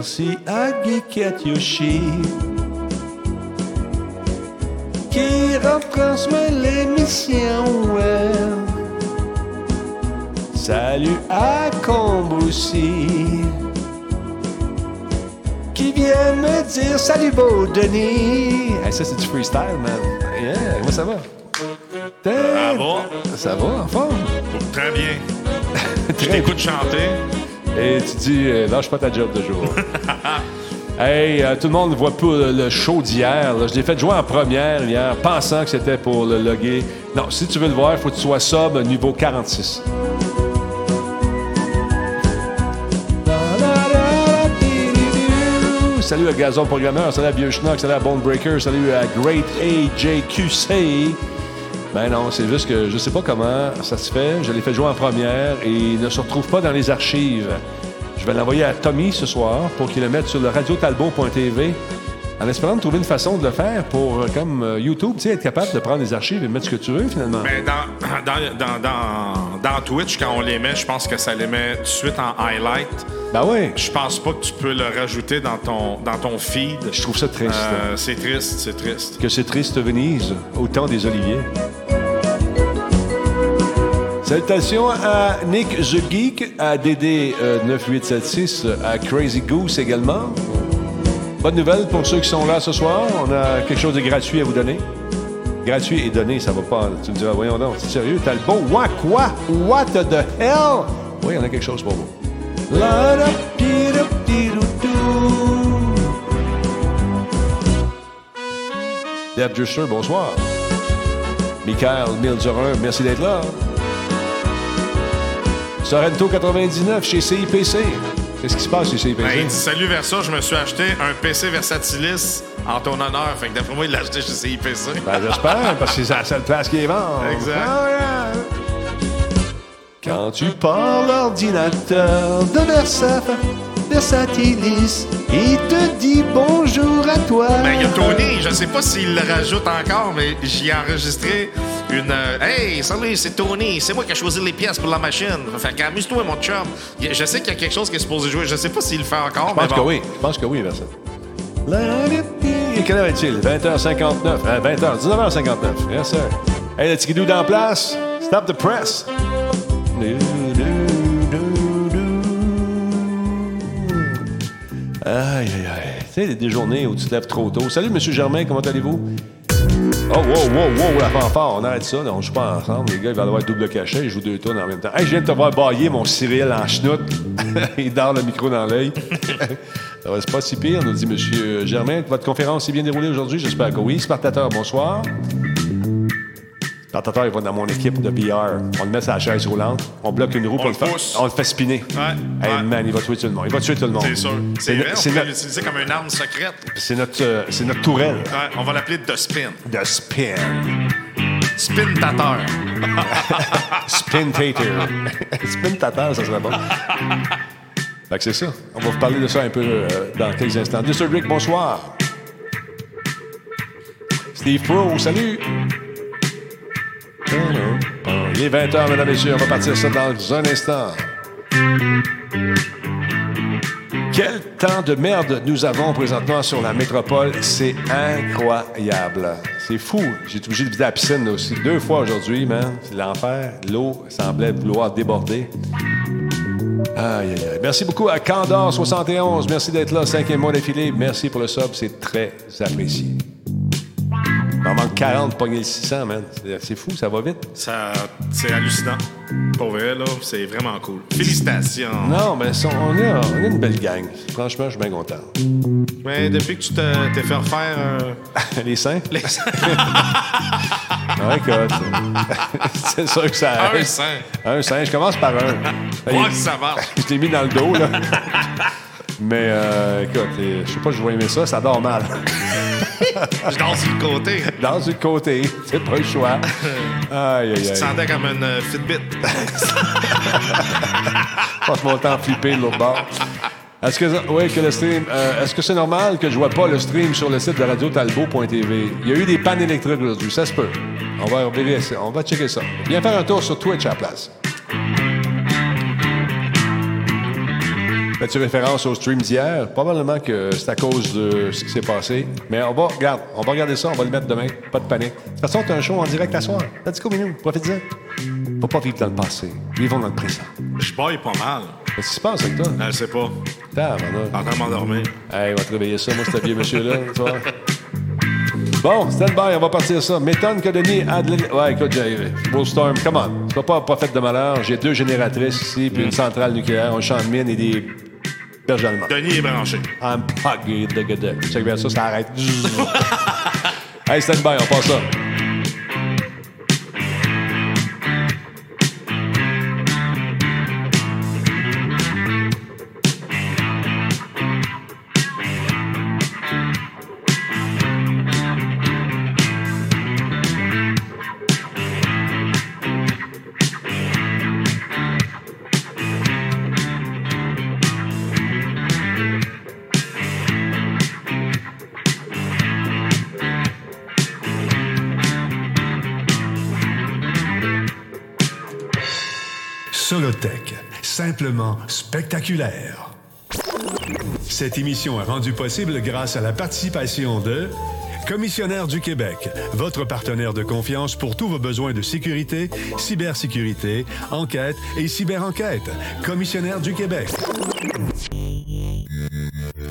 Merci à Geekette Yoshi qui retransmet l'émission. Salut à Combe aussi qui vient me dire salut beau Denis. Hey, ça c'est du freestyle, man. Yeah, moi ça va? Ça va? Ça va, en forme. Très bien. Je t'écoute chanter. Et tu dis, euh, lâche pas ta job de jour. hey, euh, tout le monde ne voit pas le, show d'hier. là. Je l'ai fait jouer en première hier, pensant que c'était pour le loguer. Non, si tu veux le voir, il faut que tu sois sub niveau 46. Salut à Gazon Programmeur, salut à Vieux Schnock, salut à Bone Breaker, salut à Great AJQC. Ben non, c'est juste que je sais pas comment ça se fait. Je l'ai fait jouer en première et il ne se retrouve pas dans les archives. Je vais l'envoyer à Tommy ce soir pour qu'il le mette sur le radiotalbot.tv en espérant de trouver une façon de le faire pour, euh, comme euh, YouTube, tu sais, être capable de prendre les archives et mettre ce que tu veux finalement. Mais dans, dans, dans, dans, dans Twitch, quand on les met, je pense que ça les met tout de suite en highlight. Ben oui, Je pense pas que tu peux le rajouter dans ton, dans ton feed. je trouve ça triste. Euh, c'est triste, c'est triste. Que c'est triste Venise, au temps des Oliviers. Salutations à Nick The Geek, à DD9876, à Crazy Goose également. Bonne nouvelle pour ceux qui sont là ce soir. On a quelque chose de gratuit à vous donner. Gratuit et donné, ça va pas. Tu me diras, voyons donc, c'est sérieux, t'as le bon. What, quoi? What the hell? Oui, on a quelque chose pour vous. La da. Deb Juster, bonsoir. Michael Mildurin, merci d'être là. Sorrento 99 chez CIPC. Qu'est-ce qui se passe chez CIPC? Ben, il dit, salut Versa, je me suis acheté un PC Versatilis en ton honneur. Fait que d'après moi, il l'a acheté chez CIPC. Ben, j'espère, parce que c'est la seule place qui est vend. Exact. Ah. Quand tu parles l'ordinateur de Versa, Versatilis, il te dit bonjour à toi. Ben, il y a Tony, je sais pas s'il le rajoute encore, mais j'y ai enregistré une. euh, hey, salut, c'est Tony, c'est moi qui ai choisi les pièces pour la machine. Fait qu'amuse-toi, mon chum. Je sais qu'il y a quelque chose qui est supposé jouer. Je sais pas s'il le fait encore, Je pense mais que oui. Je pense que oui. Et quelle heure est-il? 20h59. Hein, 20h, 19h59. Yes, sir. Hey, le petit guidou dans place. Stop the press. Aïe, aïe, aïe. Tu sais, des journées où tu te lèves trop tôt. Salut, Monsieur Germain, comment allez-vous? Oh, wow, wow, wow, la fanfare, on arrête ça, là, on joue pas ensemble. Les gars, ils vont avoir double cachet, ils jouent deux tonnes en même temps. Hey, je viens de te voir bailler mon Cyril en chenoute. Il dort le micro dans l'œil. C'est pas si pire, nous dit M. Germain. Votre conférence s'est bien déroulée aujourd'hui? J'espère que oui. Spartateur, bonsoir. Spartateur, il va dans mon équipe de BR. On le met sur la chaise roulante. On bloque une roue pour le faire. On le fait spinner. Ouais, Hey, ouais. man, il va tuer tout le monde. Il va tuer tout le monde. C'est sûr. C'est vrai, on peut l'utiliser comme une arme secrète. c'est notre, euh, c'est notre tourelle Ouais, on va l'appeler The Spin. de spin. Spintateur. Spin tater. Spin tater, ça serait bon. Fait que c'est ça. On va vous parler de ça un peu euh, dans quelques instants. Mr. Rick, bonsoir. Steve Pro, salut. Il est 20h, mesdames et messieurs. On va partir ça dans un instant. Quel temps de merde nous avons présentement sur la métropole. C'est incroyable. C'est fou. J'ai été obligé de vider la piscine aussi deux fois aujourd'hui, man. C'est l'enfer. L'eau semblait vouloir déborder. Aïe, aïe, aïe. Merci beaucoup à Candor71. Merci d'être là. Cinquième mois d'affilée. Merci pour le sub. C'est très apprécié. M'en manque 40 pour le 600, man. C'est- fou, ça va vite. Ça, c'est hallucinant. Pour vrai, là, c'est vraiment cool. Félicitations. Non, mais ça, on, est, on est une belle gang. Franchement, je suis bien content. Mais depuis que tu t'es t'es fait refaire euh, Les seins? les Ah, écoute. c'est sûr que ça un sein, Un sein. Je commence par un. si ça marche. Je l'ai mis dans le dos, là. Mais, euh, écoute, euh, je sais pas si je vais aimer ça. Ça dort mal. Je danse le côté. Dans le côté. C'est pas le choix. Aïe, aïe, te aïe. sentais comme une euh, Fitbit. Je passe mon temps flipper de l'autre bord. Est-ce que, oui, que le stream. euh, Est-ce que c'est normal que je vois pas le stream sur le site de radiotalbo.tv? Il y a eu des pannes électriques aujourd'hui, ça se peut. On va vérifier, on va checker ça. Viens faire un tour sur Twitch à la place. Fais-tu référence au stream d'hier? Probablement que c'est à cause de ce qui s'est passé. Mais on va, regarde, on va regarder ça, on va le mettre demain. Pas de panique. De toute façon, t'as un show en direct à soir. T'as dit combien Profite-en. Faut pas vivre dans le passé. Vivons dans le présent. Je baille pas mal. Qu'est-ce qui se passe avec toi? Je sais pas. Tabarnak. En train de m'endormir. Hey, on va te réveiller ça, moi, ce vieux monsieur-là. tu vois. Bon, stand by, on va partir ça. M'étonne que Denis a de Ouais, écoute, j'ai... Bullstorm, come on. Sois pas prophète de malheur. J'ai deux génératrices ici, puis une centrale nucléaire, un champ de mine et des Denis est branché. I'm puggy de. Check bien ça, ça arrête. hey, stand by, on passe ça. Simplement spectaculaire. Cette émission est rendue possible grâce à la participation de Commissionnaire du Québec, votre partenaire de confiance pour tous vos besoins de sécurité, cybersécurité, enquête et cyberenquête. Commissionnaire du Québec.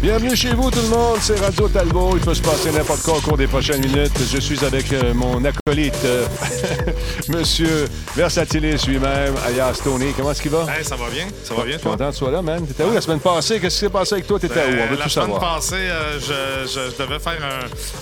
Bienvenue chez vous, tout le monde. C'est Radio Talbot. Il peut se passer n'importe quoi au cours des prochaines minutes. Je suis avec euh, mon acolyte, euh, Monsieur Versatilis lui-même, alias Tony. Comment est-ce qu'il va? Hey, ça va bien? Ça va bien, toi? Content que tu sois là, man. T'étais où la semaine passée? Qu'est-ce qui s'est passé avec toi? T'étais où? On Euh, veut la tout semaine savoir. passée, euh, je, je- je devais faire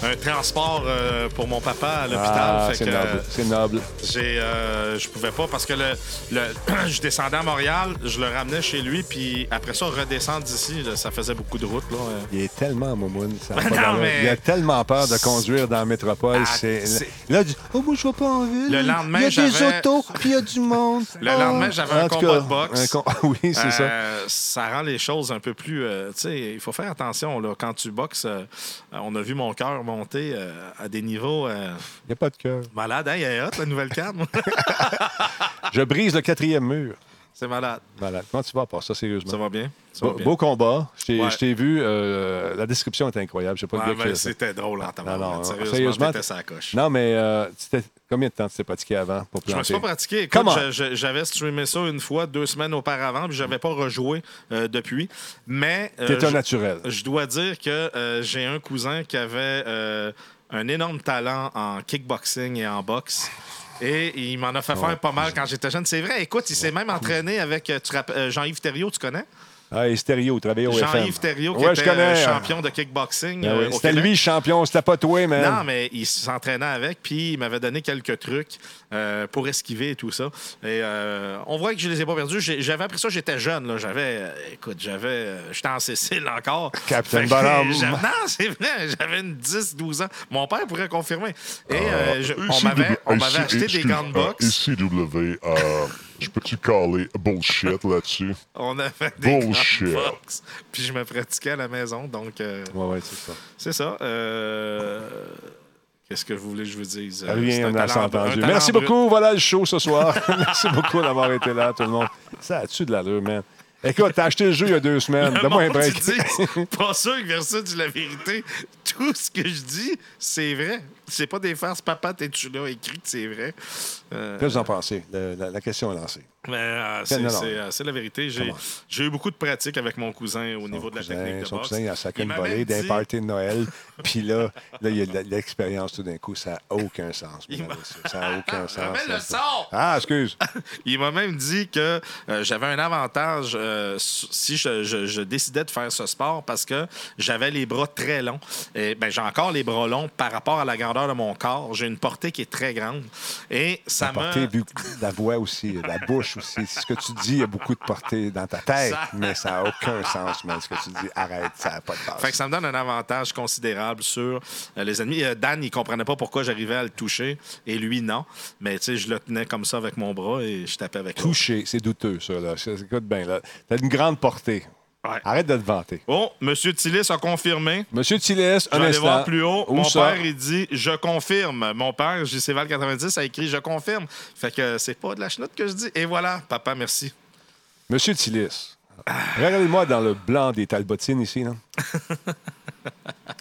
un, un transport euh, pour mon papa à l'hôpital. Ah, fait c'est noble. C'est noble. J'ai, euh, je pouvais pas parce que le, le- je descendais à Montréal, je le ramenais chez lui, puis après ça, redescendre d'ici, là, ça faisait beaucoup de route. Là. euh. Il est tellement moumoune. ça Ben non, mais- Il a tellement peur de conduire dans la métropole. Ah, c'est... Là, dit Oh, moi, je vais pas en ville. Le lendemain, Il y a des autos, puis il y a du monde. Le Oh. lendemain, j'avais un combat cas, de boxe. com- Oui, c'est ça. Euh, ça rend les choses un peu plus. euh, tu sais, il faut faire attention là, quand tu boxes. euh, on a vu mon cœur monter euh, à des niveaux euh, Il n'y a pas de cœur. malades. Hein, il est hot, la nouvelle carte. Je brise le quatrième mur. C'est malade. Malade. Comment tu vas par ça, sérieusement? Ça va bien? Ça va Beau, bien. beau combat. Je t'ai Ouais. vu. euh, la description est incroyable. Je sais pas Ouais. C'était drôle en Non, tabarouette. non, Sérieusement, coche. Non, mais euh, combien de temps tu t'es pratiqué avant pour planter? Je me suis pas pratiqué. Comment? j'avais streamé ça une fois, deux semaines auparavant, puis j'avais pas rejoué euh, depuis. Mais T'es un naturel. je dois dire que j'ai un cousin qui avait un énorme talent en kickboxing et en boxe. Et il m'en a fait faire pas mal quand j'étais jeune. C'est vrai, écoute, il s'est même entraîné avec euh, euh, Jean-Yves Thériault, tu connais? Ah, et Stéréo, travaillé au FM. Jean-Yves Thériaut, qui Ouais, était connais. euh, champion de kickboxing. Ah euh, oui, C'était lui le champion, c'était pas toi, man. Non, mais il s'entraînait avec, puis il m'avait donné quelques trucs euh, pour esquiver et tout ça. Et euh, on voit que je les ai pas perdus. J'avais appris ça, j'étais jeune. là. J'avais, euh, écoute, j'avais, euh, j'étais en Cécile encore. Que Bonhomme. j'avais- Non, c'est vrai, j'avais une 10-12 ans. Mon père pourrait confirmer. Et euh, je- on m'avait, on ici, m'avait acheté des gants de boxe. Je peux-tu caler bullshit là-dessus? On avait des Bullshit. Puis je me pratiquais à la maison. Donc, euh, Ouais, ouais, c'est ça. c'est ça. Euh, Qu'est-ce que vous voulez que je vous dise? Euh, Rien, un on a talent- entendu. un talent Merci brut. beaucoup. Voilà le show ce soir. Merci beaucoup d'avoir été là, tout le monde. Ça a-tu de l'allure, man? Écoute, t'as acheté le jeu il y a deux semaines. Donne-moi un break. tu dis, pas sûr que Versa dit la vérité. Tout ce que je dis, c'est vrai. C'est pas des farces. Papa, t'es-tu là? Écrit que c'est vrai? Euh, Qu'est-ce que vous en pensez? Le- la, la question est lancée. Euh, c'est euh, c'est la vérité. J'ai eu beaucoup de pratique avec mon cousin au niveau de la technique de son boxe. cousin, il a sacré une volée d'un party de Noël. Puis là, là, il y a l'expérience tout d'un coup. Ça n'a aucun sens. Il. Ça n'a aucun sens. Le son! Ah, excuse. Il m'a même dit que euh, j'avais un avantage si je, je- je décidais de faire ce sport parce que j'avais les bras très longs. Et ben, j'ai encore les bras longs par rapport à la grandeur de mon corps. J'ai une portée qui est très grande. Et ça m'a. Portée, vu la voix aussi, la bouche aussi. Ce que tu dis, il y a beaucoup de portée dans ta tête, Ça- mais ça n'a aucun sens, man. Ce que tu dis, arrête, ça n'a pas de. Fait que ça me donne un avantage considérable sur euh, les ennemis. Euh, Dan, il comprenait pas pourquoi j'arrivais à le toucher et lui, non. Mais tu sais, je le tenais comme ça avec mon bras et je tapais avec. Toucher, c'est douteux, ça. Là. Écoute bien, là. T'as une grande portée. Ouais. Arrête de te vanter. Oh, Monsieur Tillis a confirmé. Monsieur Tillis, un instant. voir plus haut. Où Mon ça? père, il dit Je confirme. Mon père, JCval 90, a écrit Je confirme. Fait que c'est pas de la chenoute que je dis. Et voilà, papa, merci. Monsieur Tillis, regardez-moi dans le blanc des talbotines ici. là.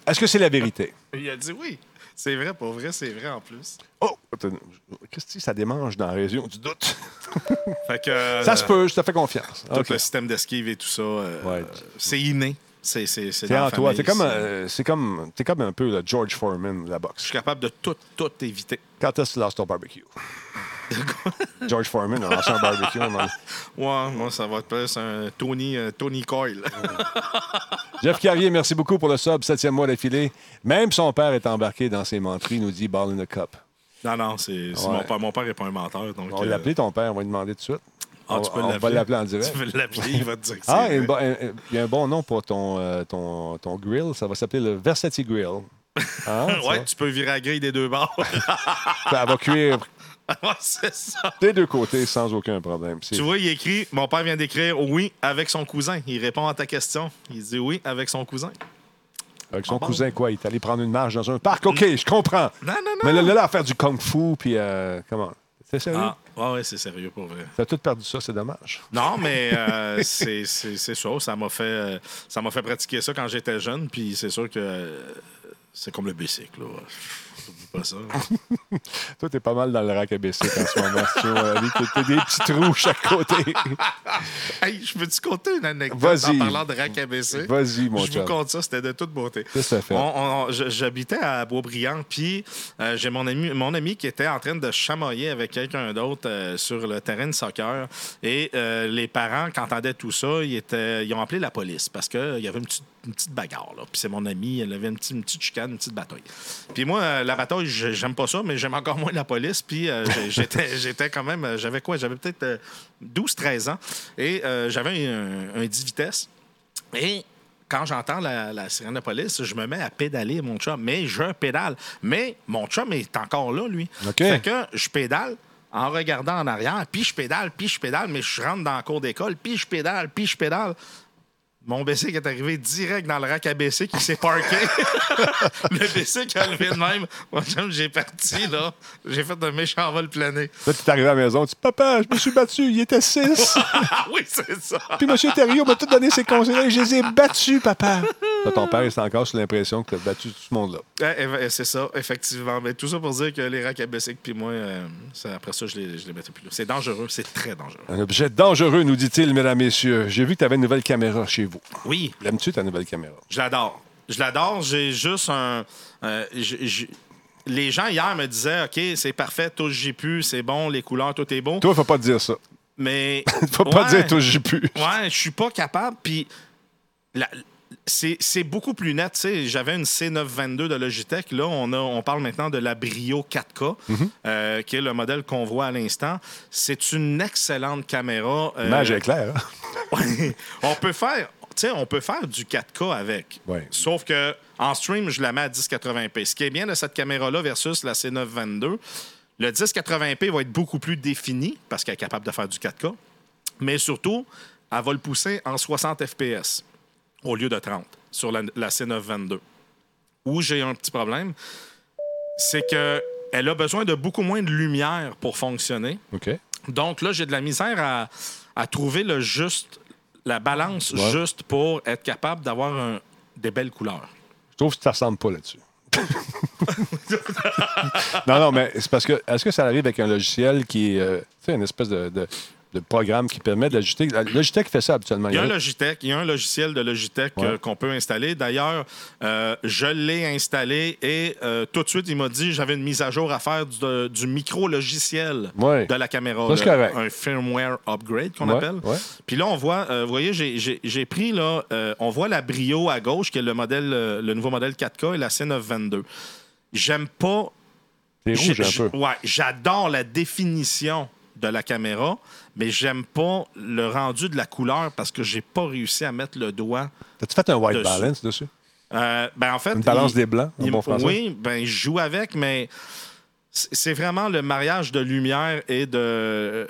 Est-ce que c'est la vérité? Il a dit oui. C'est vrai, pour vrai, c'est vrai en plus. Oh! Qu'est-ce que ça démange dans la région du doute? Fait que. euh, Ça se peut, je te fais confiance. Tout le système d'esquive et tout ça, euh, Ouais. c'est inné. C'est c'est- c'est C'est dans en toi. C'est comme, c'est- euh, c'est comme, t'es comme un peu le George Foreman de la Je boxe. suis capable de tout, tout éviter. Quand est-ce que tu lâches ton barbecue? George Foreman a lancé un barbecue. Ouais, moi, ça va être plus un Tony, euh, Tony Coyle. Jeff Carrier, merci beaucoup pour le sub, septième mois d'affilée. Même son père est embarqué dans ses menteries, nous dit Ball in the Cup. Non, non, c'est c'est Ouais. mon père. Mon père n'est pas un menteur. Donc, On va euh, l'appeler ton père, on va lui demander tout de suite. Ah, on, tu peux on va l'appeler. en direct. Tu peux l'appeler, il va te dire que Ah, il y, a un vrai. bon- un- il y a un bon nom pour ton, euh, ton, ton grill. Ça va s'appeler le Versati Grill. Ça. Ouais, tu peux virer la grille des deux bords. Elle va cuire Ouais, c'est ça. des deux côtés sans aucun problème. C'est- Tu vois, il écrit Mon père vient d'écrire oui avec son cousin. Il répond à ta question. Il dit oui avec son cousin. Avec son Ah bon? cousin, quoi? Il est allé prendre une marche dans un parc. OK, je comprends. Non, non, non. Mais là, là, là, à faire du kung-fu, puis euh, comment? C'est sérieux? Ah, ouais, c'est sérieux pour vrai. T'as tout perdu ça, c'est dommage. Non, mais euh, c'est c'est ça. Ça m'a fait, euh, ça fait pratiquer ça quand j'étais jeune. Puis c'est sûr que c'est comme le bicycle. là. Pas ça. Toi, t'es pas mal dans le rack baisser en ce moment. tu. T'as- des petits trous chaque côté. hey, je peux-tu compter une anecdote Vas-y. en parlant de rack baisser? Vas-y, mon Je vous compte ça, c'était de toute beauté. Qu'est-ce fait? J'habitais à Boisbriand, puis euh, j'ai mon ami, mon ami qui était en train de chamoyer avec quelqu'un d'autre euh, sur le terrain de soccer. Et euh, les parents, quand entendaient tout ça, ils, étaient, ils ont appelé la police parce qu'il y avait une petite, une petite bagarre. là. Puis c'est mon ami, elle avait une petite, une petite chicane, une petite bataille. Puis moi, la bataille, j'ai- j'aime pas ça, mais j'aime encore moins la police. Puis euh, j'étais j'étais quand même, euh, j'avais quoi? J'avais peut-être euh, 12-13 ans. Et euh, j'avais un, un 10 vitesses. Et quand j'entends la, la sirène de police, je me mets à pédaler, mon chum. Mais je pédale. Mais mon chum est encore là, lui. Fait que je pédale en regardant en arrière, puis je pédale, puis je pédale, mais je rentre dans la cour d'école, puis je pédale, puis je pédale. Mon bicycle est arrivé direct dans le rack à BC qui s'est parké. le bicycle a levé de même. Chum, j'ai parti, là. J'ai fait un méchant vol plané. Là, tu es arrivé à la maison, tu dis Papa, je me suis battu, il était 6. Ah oui, c'est ça. Puis M. Thériault m'a tout donné ses conseils. Je les ai battus, papa. Là, ton père est encore sur l'impression que tu as battu tout ce monde-là. Ouais, eff- c'est ça, effectivement. Mais tout ça pour dire que les racks à puis moi, euh, ça- après ça, je les, je les mettais plus là. C'est dangereux, c'est très dangereux. Un objet dangereux, nous dit-il, mesdames, messieurs. J'ai vu que tu avais une nouvelle caméra chez vous. Oui, L'aimes-tu, ta nouvelle caméra? je l'adore. Je l'adore. J'ai juste un. euh, j- j- les gens hier me disaient OK, c'est parfait, tout j'ai pu, c'est bon, les couleurs, tout est beau. Toi, faut pas te dire ça. Mais. Faut pas Ouais. dire toi, j'ai pu. Ouais, je suis pas capable. Puis la- c'est beaucoup plus net. J'avais une C922 de Logitech. Là, on, a, on parle maintenant de la Brio 4K, Mm-hmm. euh, qui est le modèle qu'on voit à l'instant. C'est une excellente caméra. euh, L'image est claire. hein? On peut faire. On peut faire du 4K avec. Ouais. Sauf que en stream, je la mets à 1080p. Ce qui est bien de cette caméra-là versus la C922, le 1080p va être beaucoup plus défini parce qu'elle est capable de faire du 4K. Mais surtout, elle va le pousser en 60 FPS au lieu de 30 sur la, la C922. Où j'ai un petit problème, c'est que elle a besoin de beaucoup moins de lumière pour fonctionner. Donc là, j'ai de la misère à, à trouver le juste, la balance Ouais. juste pour être capable d'avoir un- des belles couleurs. Je trouve que ça ressemble pas là-dessus. non, non, mais c'est parce que est-ce que ça arrive avec un logiciel qui est euh, tu sais, une espèce de, de de programme qui permet d'ajuster. Logitech fait ça habituellement. Il y a un Logitech, il y a un logiciel de Logitech Ouais. euh, qu'on peut installer. D'ailleurs, euh, je l'ai installé et euh, tout de suite, il m'a dit j'avais une mise à jour à faire du, du micro-logiciel Ouais. de la caméra. Ça, là. un firmware upgrade qu'on Ouais, appelle. Puis là, on voit, vous voyez, j'ai- pris, là, on voit la Brio à gauche, qui est le, modèle, le nouveau modèle 4K et la C922. J'aime pas C'est rouge j'ai- un peu. Ouais, j'adore la définition de la caméra, mais j'aime pas le rendu de la couleur parce que j'ai pas réussi à mettre le doigt. T'as-tu fait un white Dessus. balance dessus? Euh, ben en fait, Une balance il- des blancs, en il- bon français? Oui, ben je joue avec, mais c'est vraiment le mariage de lumière et de, euh,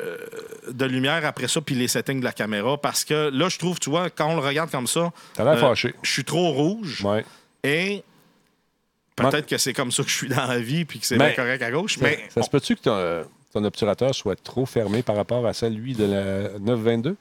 de lumière après ça, puis les settings de la caméra. Parce que là, je trouve, tu vois, quand on le regarde comme ça, euh, fâché. je suis trop rouge Ouais. et peut-être que c'est comme ça que je suis dans la vie, puis que c'est bien correct à gauche, Ça, mais ça se peut-tu que ton, obturateur soit trop fermé par rapport à celui de la 922?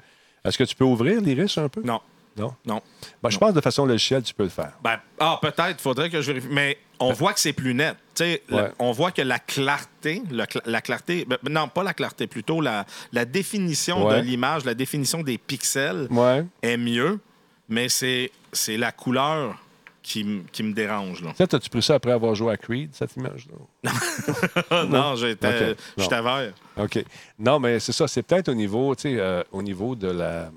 Est-ce que tu peux ouvrir l'iris un peu? non. Non? Non. Ben, je Non. pense de façon logicielle, tu peux le faire. Ben, ah, peut-être, faudrait que je vérifie. Mais on voit que c'est plus net. Le- on voit que la clarté, le la clarté, ben, non, pas la clarté, plutôt la, la définition Ouais. de l'image, la définition des pixels Ouais. est mieux, mais c'est la couleur qui, me dérange. Là. Ça, as-tu pris ça après avoir joué à Creed, cette image-là? non, j'étais. Non. j'étais vert. OK. Non, mais c'est ça. C'est peut-être au niveau, tu sais, euh, au niveau de la.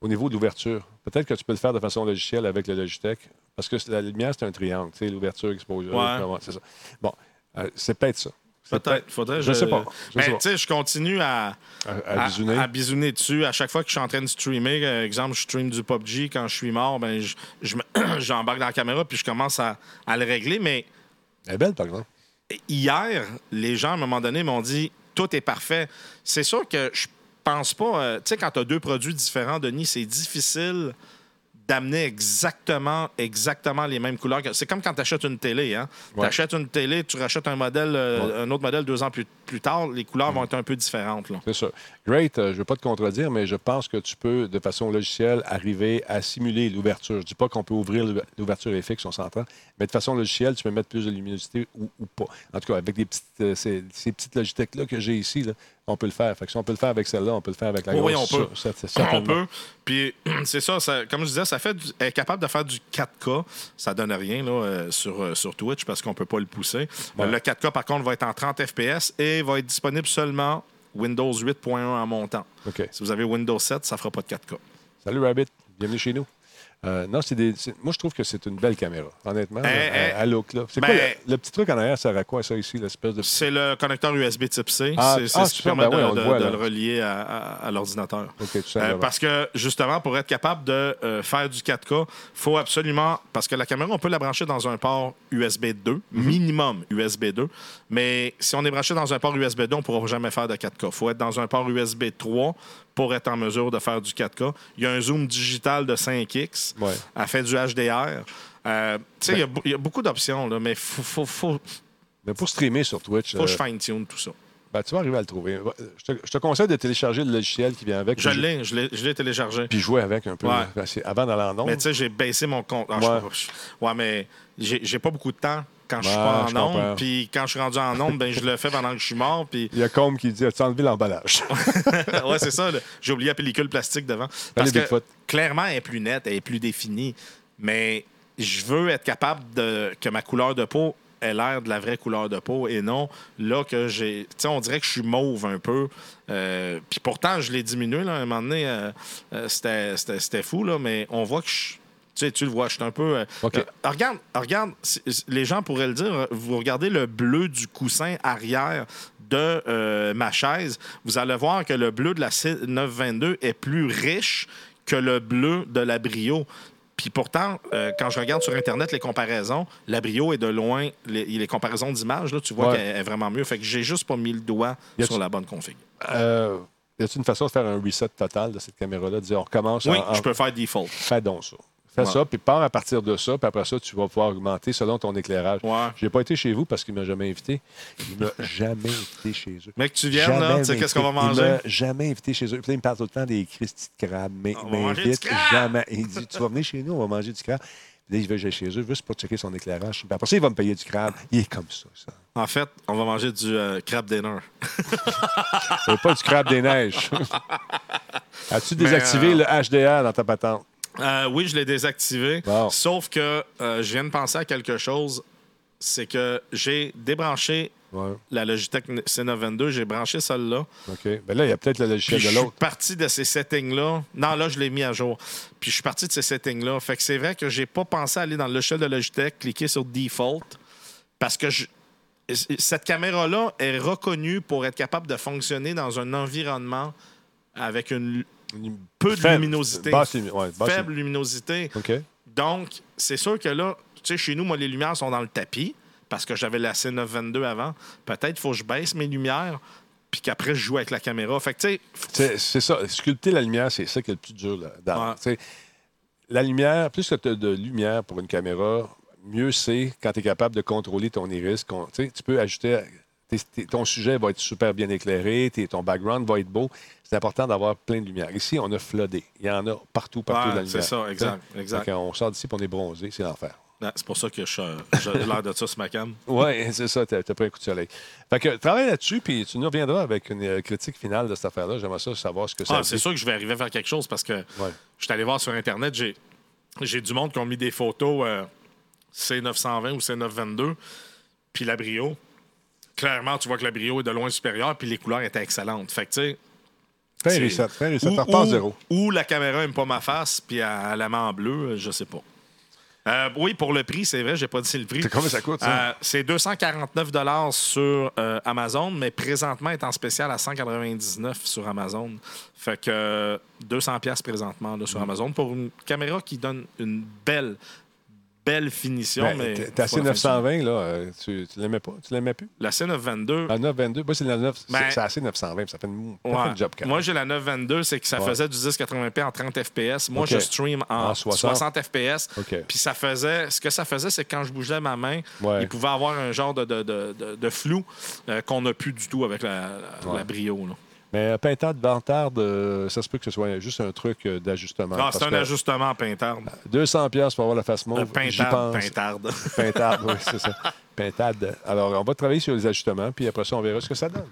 Au niveau de l'ouverture. Peut-être que tu peux le faire de façon logicielle avec le Logitech. Parce que la lumière, c'est un triangle. Tu sais, l'ouverture, exposure. Ouais. C'est ça. Bon, euh, c'est peut-être ça. Peut-être. Faudrait. Je sais pas. Je Ben, sais tu sais, je continue à, À, à bisouner. à bisouner dessus. À chaque fois que je suis en train de streamer, euh, exemple, je stream du PUBG, quand je suis mort, ben, je- je j'embarque dans la caméra puis je commence à, à le régler. Mais Elle est belle, par exemple. hier, les gens, à un moment donné, m'ont dit tout est parfait. C'est sûr que je pense pas. euh, tu sais, quand tu as deux produits différents, Denis, c'est difficile d'amener exactement, exactement les mêmes couleurs. C'est comme quand tu achètes une télé. Hein? Tu achètes une télé, tu rachètes un modèle, euh, un autre modèle deux ans plus, plus tard, les couleurs vont être un peu différentes. C'est ça. Great, euh, je ne veux pas te contredire, mais je pense que tu peux, de façon logicielle, arriver à simuler l'ouverture. Je ne dis pas qu'on peut ouvrir l'ou- l'ouverture est fixe, on s'entend, mais de façon logicielle, tu peux mettre plus de luminosité ou, ou pas. En tout cas, avec des petites, euh, ces, ces petites Logitech-là que j'ai ici, là, on peut le faire. Fait que si on peut le faire avec celle-là, on peut le faire avec la Oui, grosse. on peut. Ça- ça- On peut. Puis c'est ça, ça- comme je disais, ça fait du- elle est capable de faire du 4K. Ça donne rien là, euh, sur, euh, sur Twitch parce qu'on peut pas le pousser. Ouais. Le 4K, par contre, va être en 30 FPS et va être disponible seulement Windows 8.1 en montant. OK. Si vous avez Windows 7, ça fera pas de 4K. Salut, Rabbit. Bienvenue chez nous. Euh, non, c'est des. Moi, je trouve que c'est une belle caméra, honnêtement. là, Eh, eh. à, à look, là. C'est Ben, quoi le, le petit truc en arrière, ça sert à quoi, ça, ici, l'espèce de. C'est le connecteur USB type C. Ah, c'est ah, ce qui super, permet ben de, le de- voit, de là. le relier à, à- à l'ordinateur. Euh, parce que, justement, pour être capable de euh, faire du 4K, faut absolument. Parce que la caméra, on peut la brancher dans un port USB 2, Mhm. minimum USB 2. Mais si on est branché dans un port USB 2, on ne pourra jamais faire de 4K. Il faut être dans un port USB 3 pour être en mesure de faire du 4K. Il y a un zoom digital de 5X. Ouais. Elle fait du HDR. Euh, tu sais, il y a bou- il y, a beaucoup d'options, là, mais il faut, faut, faut, Mais pour streamer sur Twitch, faut que je euh, fine-tune tout ça. ben, tu vas arriver à le trouver. Je te, je te conseille de télécharger le logiciel qui vient avec. Je l'ai, je l'ai téléchargé. Puis jouer avec un peu. Ouais. Ben, Avant d'aller en ondes. Mais tu sais, j'ai baissé mon compte. Ah, je Ouais. je- mais j'ai pas beaucoup de temps quand je suis Ouais, pas en onde. Puis quand je suis rendu en onde, ben, je le fais pendant que je suis mort. Puis Il y a Combe qui dit As-tu enlevé l'emballage? Ouais, c'est ça. J'ai oublié la pellicule plastique devant. Parce que clairement, elle est plus nette, elle est plus définie. Mais je veux être capable de que ma couleur de peau ait l'air de la vraie couleur de peau et non là que j'ai. Tu sais, on dirait que je suis mauve un peu. Euh, Puis pourtant, je l'ai diminué. Là, à un moment donné, euh, euh, c'était fou, là, mais on voit que je. Tu sais, tu le vois, je suis un peu. euh, euh, regarde, les gens pourraient le dire, vous regardez le bleu du coussin arrière de euh, ma chaise, vous allez voir que le bleu de la C922 est plus riche que le bleu de la Brio. Puis pourtant, euh, quand je regarde sur Internet les comparaisons, la Brio est de loin, les, les comparaisons d'images, tu vois Ouais. qu'elle est vraiment mieux. Fait que j'ai juste pas mis le doigt sur la bonne config. euh, Y a-t-il une façon de faire un reset total de cette caméra-là De dire On recommence Oui, en- en- je peux faire default. Fais donc ça. Fais Ouais. ça, puis pars à partir de ça, puis après ça, tu vas pouvoir augmenter selon ton éclairage. Ouais. Je n'ai pas été chez vous parce qu'il ne m'a jamais invité. Il ne m'a jamais invité chez eux. Mec, tu viennes, là, tu sais qu'est-ce qu'on va invité. Il manger? m'a jamais invité chez eux. Puis là, il me parle tout le temps des Christy de crabe. Mais On il va manger du crabe! jamais. Il dit Tu vas venir chez nous, on va manger du crabe. Puis là, il veut j'aille chez eux juste pour checker son éclairage. Puis après ça, il va me payer du crabe. Il est comme ça, ça. En fait, on va manger du euh, crab dinner. C'est pas du crabe des neiges. As-tu désactivé euh, le HDR dans ta patente? Euh, oui, je l'ai désactivé. Sauf que euh, je viens de penser à quelque chose. C'est que j'ai débranché Ouais. la Logitech C922, j'ai branché celle-là. OK. Ben là, il y a peut-être Puis logiciel je de suis l'autre. parti de ces settings-là. Non, là, je l'ai mis à jour. Puis je suis parti de ces settings-là. Fait que c'est vrai que j'ai pas pensé à aller dans le logiciel de Logitech, cliquer sur Default, parce que je- cette caméra-là est reconnue pour être capable de fonctionner dans un environnement avec une peu de Faible. luminosité. Basse lumi- ouais, basse faible luminosité. Donc, c'est sûr que là, tu sais, chez nous, moi, les lumières sont dans le tapis parce que j'avais la C922 avant. Peut-être qu'il faut que je baisse mes lumières puis qu'après, je joue avec la caméra. Fait que, tu sais, C'est ça. Sculpter la lumière, c'est ça qui est le plus dur. Ouais. Sais, La lumière, plus que tu as de lumière pour une caméra, mieux c'est quand tu es capable de contrôler ton iris. Tu peux tes- ton sujet va être super bien éclairé, ton background va être beau. C'est important d'avoir plein de lumière. Ici, on a floodé. Il y en a partout, partout Ouais, de la lumière. c'est ça, exact, exact. Quand on sort d'ici et on est bronzé, c'est l'enfer. C'est pour ça que j'ai l'air de ça sur ma cam. Oui, c'est ça, t'as as pris un coup de soleil. Fait que travaille là-dessus, puis tu nous reviendras avec une euh, critique finale de cette affaire-là. J'aimerais ça savoir ce que ça Ah, c'est sûr que je vais arriver à faire quelque chose parce que je suis allé voir sur Internet, j'ai, j'ai du monde qui ont mis des photos euh, C920 ou C922, puis la brio. Clairement, tu vois que la brio est de loin supérieure, puis les couleurs étaient excellentes. Fait que, tu sais. Repart ou- zéro. ou la caméra aime pas ma face, puis elle, la met en bleu, je sais pas. Euh, oui, pour le prix, c'est vrai, j'ai pas dit le prix. C'est combien ça coûte, ça? Euh, c'est 249 sur euh, Amazon, mais présentement est en spécial à 199 sur Amazon. Fait que euh, 200 pièces présentement là, Mm. sur Amazon pour une caméra qui donne une belle, belle finition. Ben, mais t'es- T'as faut la fin C920, là, euh, tu, tu l'aimais pas? Tu l'aimais plus? La C922, Ah, 922. Moi, c'est la 9. Ben- c'est assez 920, ça fait une, Ouais. fait une job quand Moi, j'ai la 922, c'est que ça Ouais. faisait du 1080p en 30 FPS. Moi, je stream en, En 60. 60. FPS. Puis ça faisait, ce que ça faisait, c'est que quand je bougeais ma main, Ouais. il pouvait avoir un genre de, de, de- de- flou euh, qu'on n'a plus du tout avec la, la, la brio. là. Mais euh, Pintade, Vantarde, euh, ça se peut que ce soit juste un truc euh, d'ajustement. Ah, parce c'est un ajustement pintarde. 200 pièces pour avoir la face Euh, mauve, j'y pintarde, pintarde. Pintade, oui, c'est ça. Pintade. Alors, on va travailler sur les ajustements, puis après ça, on verra ce que ça donne.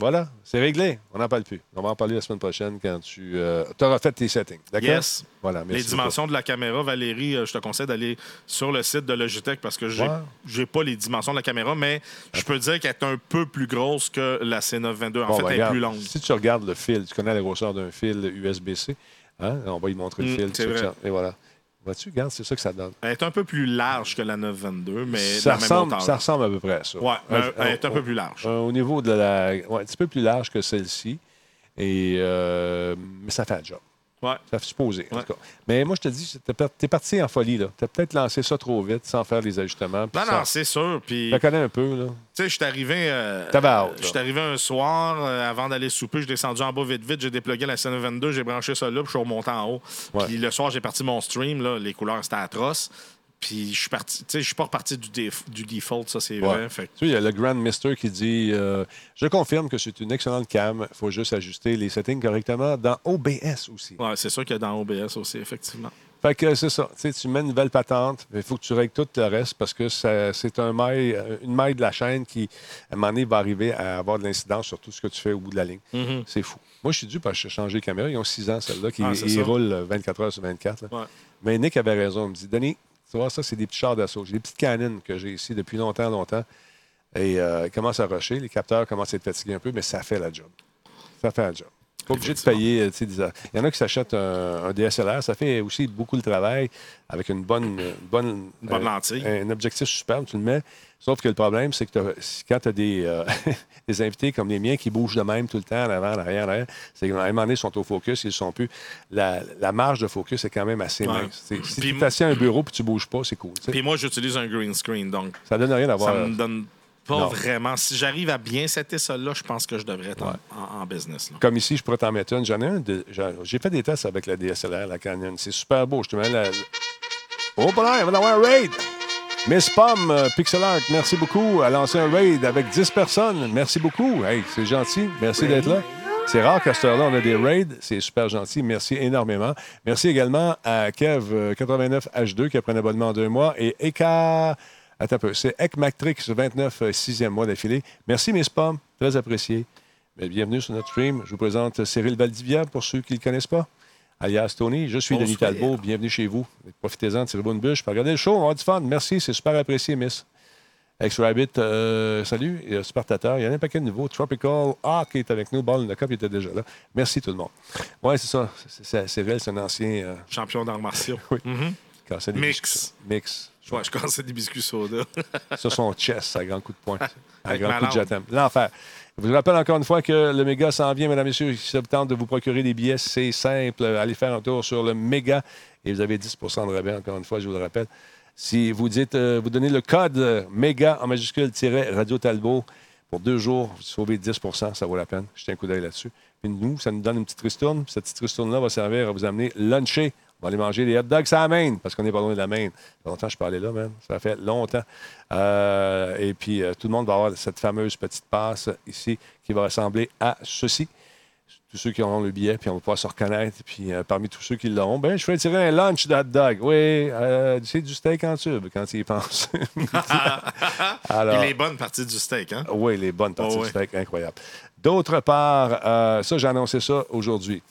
Voilà, c'est réglé. On n'en parle plus. On va en parler la semaine prochaine quand tu auras fait tes settings. D'accord? Yes. Voilà, Les dimensions de la caméra, Valérie, euh, je te conseille d'aller sur le site de Logitech parce que j'ai j'ai pas les dimensions de la caméra, mais je peux dire qu'elle est un peu plus grosse que la C922. En Bon, fait, ben, elle est regarde, plus longue. Si tu regardes le fil, tu connais la grosseur d'un fil USB-C, hein? on va y montrer le Mm, fil. Et voilà. Vois-tu, regarde, c'est ça que ça donne. Elle est un peu plus large que la 922, mais Ça même ressemble, hauteur. ça ressemble à peu près à ça. Euh, elle est un peu plus large. au niveau de la. ouais, un petit peu plus large que celle-ci. Et, euh, mais ça fait un job. Ouais. Ça fait supposer, en Ouais. tout cas. Mais moi, je te dis, tu es parti en folie. Tu as peut-être lancé ça trop vite sans faire les ajustements. Non, non, c'est sûr. Puis, Je connais un peu. Là. tu sais, je suis arrivé. euh, Je là. suis arrivé un soir, euh, avant d'aller souper, je suis descendu en bas vite, vite. J'ai déplugué la C922, j'ai branché ça là, puis je suis remonté en haut. Puis le soir, j'ai parti mon stream, là, les couleurs, c'était atroce. Puis je suis parti, tu sais, je suis pas reparti du, déf- du default, ça, c'est Ouais. vrai. Fait que- Tu sais, il y a le Grand Mister qui dit euh, Je confirme que c'est une excellente cam. Il faut juste ajuster les settings correctement dans OBS aussi. ouais, c'est sûr qu'il y a dans OBS aussi, effectivement. Fait que c'est ça. Tu sais, tu mets une nouvelle patente, mais il faut que tu règles tout le reste parce que c'est un maille, euh, une maille de la chaîne qui, à un moment donné, va arriver à avoir de l'incidence sur tout ce que tu fais au bout de la ligne. Mhm. C'est fou. Moi, je suis dû parce que j'ai changé de caméra. Ils ont 6 ans, celle-là, qui Ah, roulent 24 heures sur 24. là. Ouais. Mais Nick avait raison. Il me dit Denis, tu vois, ça, c'est des petits chars d'assaut. J'ai des petites canines que j'ai ici depuis longtemps, longtemps. Et euh, ils commencent à rusher. Les capteurs commencent à être fatigués un peu, mais ça fait la job. Ça fait la job. Pas obligé de payer. euh, Il y en a qui s'achètent un, un DSLR. Ça fait aussi beaucoup le travail avec une bonne. Une bonne, Une bonne euh, lentille. Un objectif superbe, tu le mets. Sauf que le problème, c'est que quand tu as des, euh, des invités comme les miens qui bougent de même tout le temps, en avant, en arrière, en arrière, c'est qu'à un moment donné, ils sont au focus, ils ne sont plus. La, la marge de focus est quand même assez Ouais. mince. Si tu es assis à un bureau et tu ne bouges pas, c'est cool. Puis moi, j'utilise un green screen, donc Ça donne rien ça d'avoir. me donne pas Non. vraiment. Si j'arrive à bien setter ça là, je pense que je devrais être en- Ouais. en, en business. là. Comme ici, je pourrais t'en mettre une. J'en ai un. de- J'ai fait des tests avec la DSLR, la Canon. C'est super beau. Je te mets la. Oh, bon, il va avoir un raid. Miss Pomme, euh, Pixel Art, merci beaucoup. Elle a lancé un raid avec 10 personnes. Merci beaucoup. Hey, c'est gentil. Merci d'être là. C'est rare qu'à cette heure-là, on a des raids. C'est super gentil. Merci énormément. Merci également à Kev89H2 qui a pris un abonnement en deux mois et Eka. Attends un peu. C'est Ekmactrix, 29, euh, sixième mois d'affilée. Merci, Miss Pomme. Très apprécié. Bienvenue sur notre stream. Je vous présente Cyril Valdivia pour ceux qui ne le connaissent pas. Alias Tony, je suis Denis. Talbot. Bienvenue chez vous. Profitez-en, tirez-vous une bûche. Regardez le show, on va avoir du fun. Merci, c'est super apprécié, Miss. Ex-Rabbit, euh, salut. Euh, Spartateur, il y en a un paquet de nouveaux. Tropical, ah, qui est avec nous. Ball the Cup, il était déjà là. Merci tout le monde. Oui, c'est ça. C'est- c'est- Cyril, c'est un ancien. euh, Champion d'arts martiaux. Oui. Mhm. Mix. Mix. Ouais, je commençais des biscuits soda. Ça, son chest, à grand coup de poing. À grand coup de jatam. L'enfer. Je vous rappelle encore une fois que le méga s'en vient, mesdames et messieurs. Si ça vous tente de vous procurer des billets, c'est simple. Allez faire un tour sur le méga et vous avez 10% de rabais, encore une fois, je vous le rappelle. Si vous dites, euh, vous donnez le code euh, méga en majuscule Radio Talbot pour deux jours, vous sauvez 10% ça vaut la peine. Jetez un coup d'œil là-dessus. Puis nous, ça nous donne une petite ristourne. Cette petite ristourne-là va servir à vous amener luncher. On va aller manger des hot dogs à la Maine, parce qu'on n'est pas loin de la Maine. Ça fait longtemps que je parlais là, même. Ça fait longtemps. Euh, et puis, euh, tout le monde va avoir cette fameuse petite passe ici qui va ressembler à ceci. Tous ceux qui auront le billet, puis on va pouvoir se reconnaître. Puis, euh, parmi tous ceux qui l'auront, ben, je ferai tirer un lunch de hot dog. Oui, c'est du steak en tube, quand il y pense. Alors, Il est bonne partie du steak, hein? oui, les bonnes parties Oh, du steak, incroyable. D'autre part, ça, j'ai annoncé ça aujourd'hui.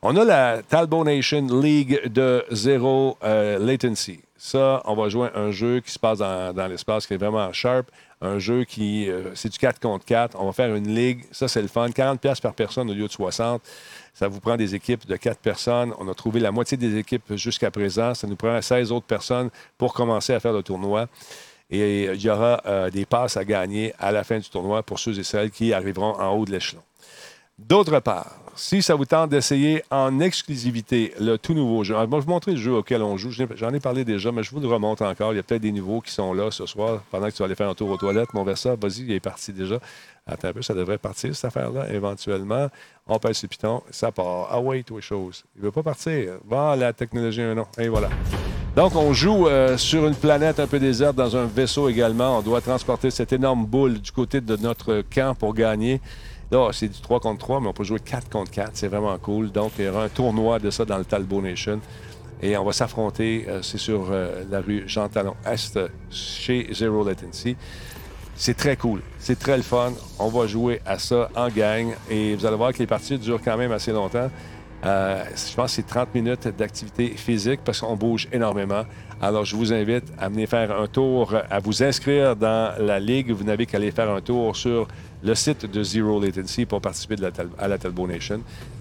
On a la Talbot Nation League de zéro euh, latency. Ça, on va jouer un jeu qui se passe dans, l'espace qui est vraiment sharp. Un jeu qui, euh, c'est du 4 contre 4. On va faire une ligue. Ça, c'est le fun. 40 pièces par personne au lieu de 60. Ça vous prend des équipes de 4 personnes. On a trouvé la moitié des équipes jusqu'à présent. Ça nous prend 16 autres personnes pour commencer à faire le tournoi. Et il y aura euh, des passes à gagner à la fin du tournoi pour ceux et celles qui arriveront en haut de l'échelon. D'autre part, si ça vous tente d'essayer en exclusivité le tout nouveau jeu, je vais vous montrer le jeu auquel on joue. J'en ai- parlé déjà, mais je vous le remonte encore. Il y a peut-être des nouveaux qui sont là ce soir pendant que tu vas aller faire un tour aux toilettes. Mon Versa, vas-y, il est parti déjà. Attends un peu, ça devrait partir, cette affaire-là, éventuellement. On pèse sur piton, ça part. Ah toutes les choses. Il ne veut pas partir. Bon, la technologie un nom. Et voilà. Donc, on joue euh, sur une planète un peu déserte, dans un vaisseau également. On doit transporter cette énorme boule du côté de notre camp pour gagner. Là, c'est du 3 contre 3, mais on peut jouer 4 contre 4. C'est vraiment cool. Donc, il y aura un tournoi de ça dans le Talbot Nation. Et on va s'affronter, euh, c'est sur euh, la rue Jean Talon Est, chez Zero Latency. C'est très cool. C'est très le fun. On va jouer à ça en gang. Et vous allez voir que les parties durent quand même assez longtemps. Euh, je pense que c'est 30 minutes d'activité physique parce qu'on bouge énormément. Alors, je vous invite à venir faire un tour, à vous inscrire dans la ligue. Vous n'avez qu'à aller faire un tour sur le site de Zero Latency pour participer à la Talbot Nation.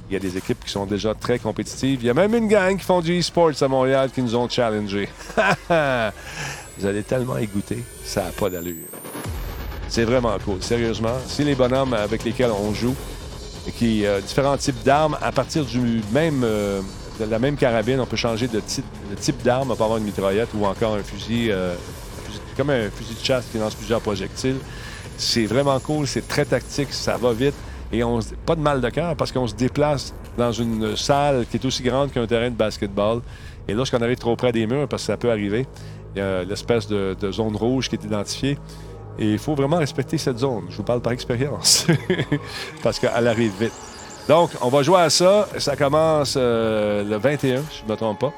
Il y a des équipes qui sont déjà très compétitives. Il y a même une gang qui font du e-sports à Montréal qui nous ont challengés. vous allez tellement y goûter, ça n'a pas d'allure. C'est vraiment cool, sérieusement. Si les bonhommes avec lesquels on joue, et qui euh, différents types d'armes, à partir du même, euh, de la même carabine, on peut changer de type, d'arme. On peut avoir une mitraillette ou encore un fusil, euh, comme un fusil de chasse qui lance plusieurs projectiles. C'est vraiment cool, c'est très tactique, ça va vite. Et on pas de mal de cœur parce qu'on se déplace dans une salle qui est aussi grande qu'un terrain de basketball. Et lorsqu'on arrive trop près des murs, parce que ça peut arriver, il y a l'espèce de, de zone rouge qui est identifiée. Et il faut vraiment respecter cette zone. Je vous parle par expérience. parce qu'elle arrive vite. Donc, on va jouer à ça. Ça commence euh, le 21, si je ne me trompe pas.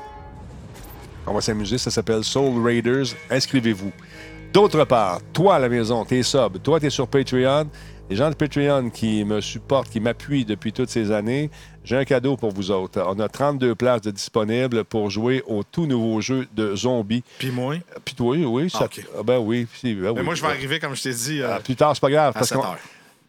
On va s'amuser. Ça s'appelle Soul Raiders. Inscrivez-vous. D'autre part, toi à la maison, t'es sub, toi t'es sur Patreon. Les gens de Patreon qui me supportent, qui m'appuient depuis toutes ces années, j'ai un cadeau pour vous autres. On a 32 places de disponibles pour jouer au tout nouveau jeu de zombies. Puis moi? Puis toi, oui, ça, Ah, ah, ben oui, si, ben Mais oui. moi, je vais arriver, comme je t'ai dit, euh, Ah, plus tard, c'est pas grave. à Parce 7 qu'on- heures.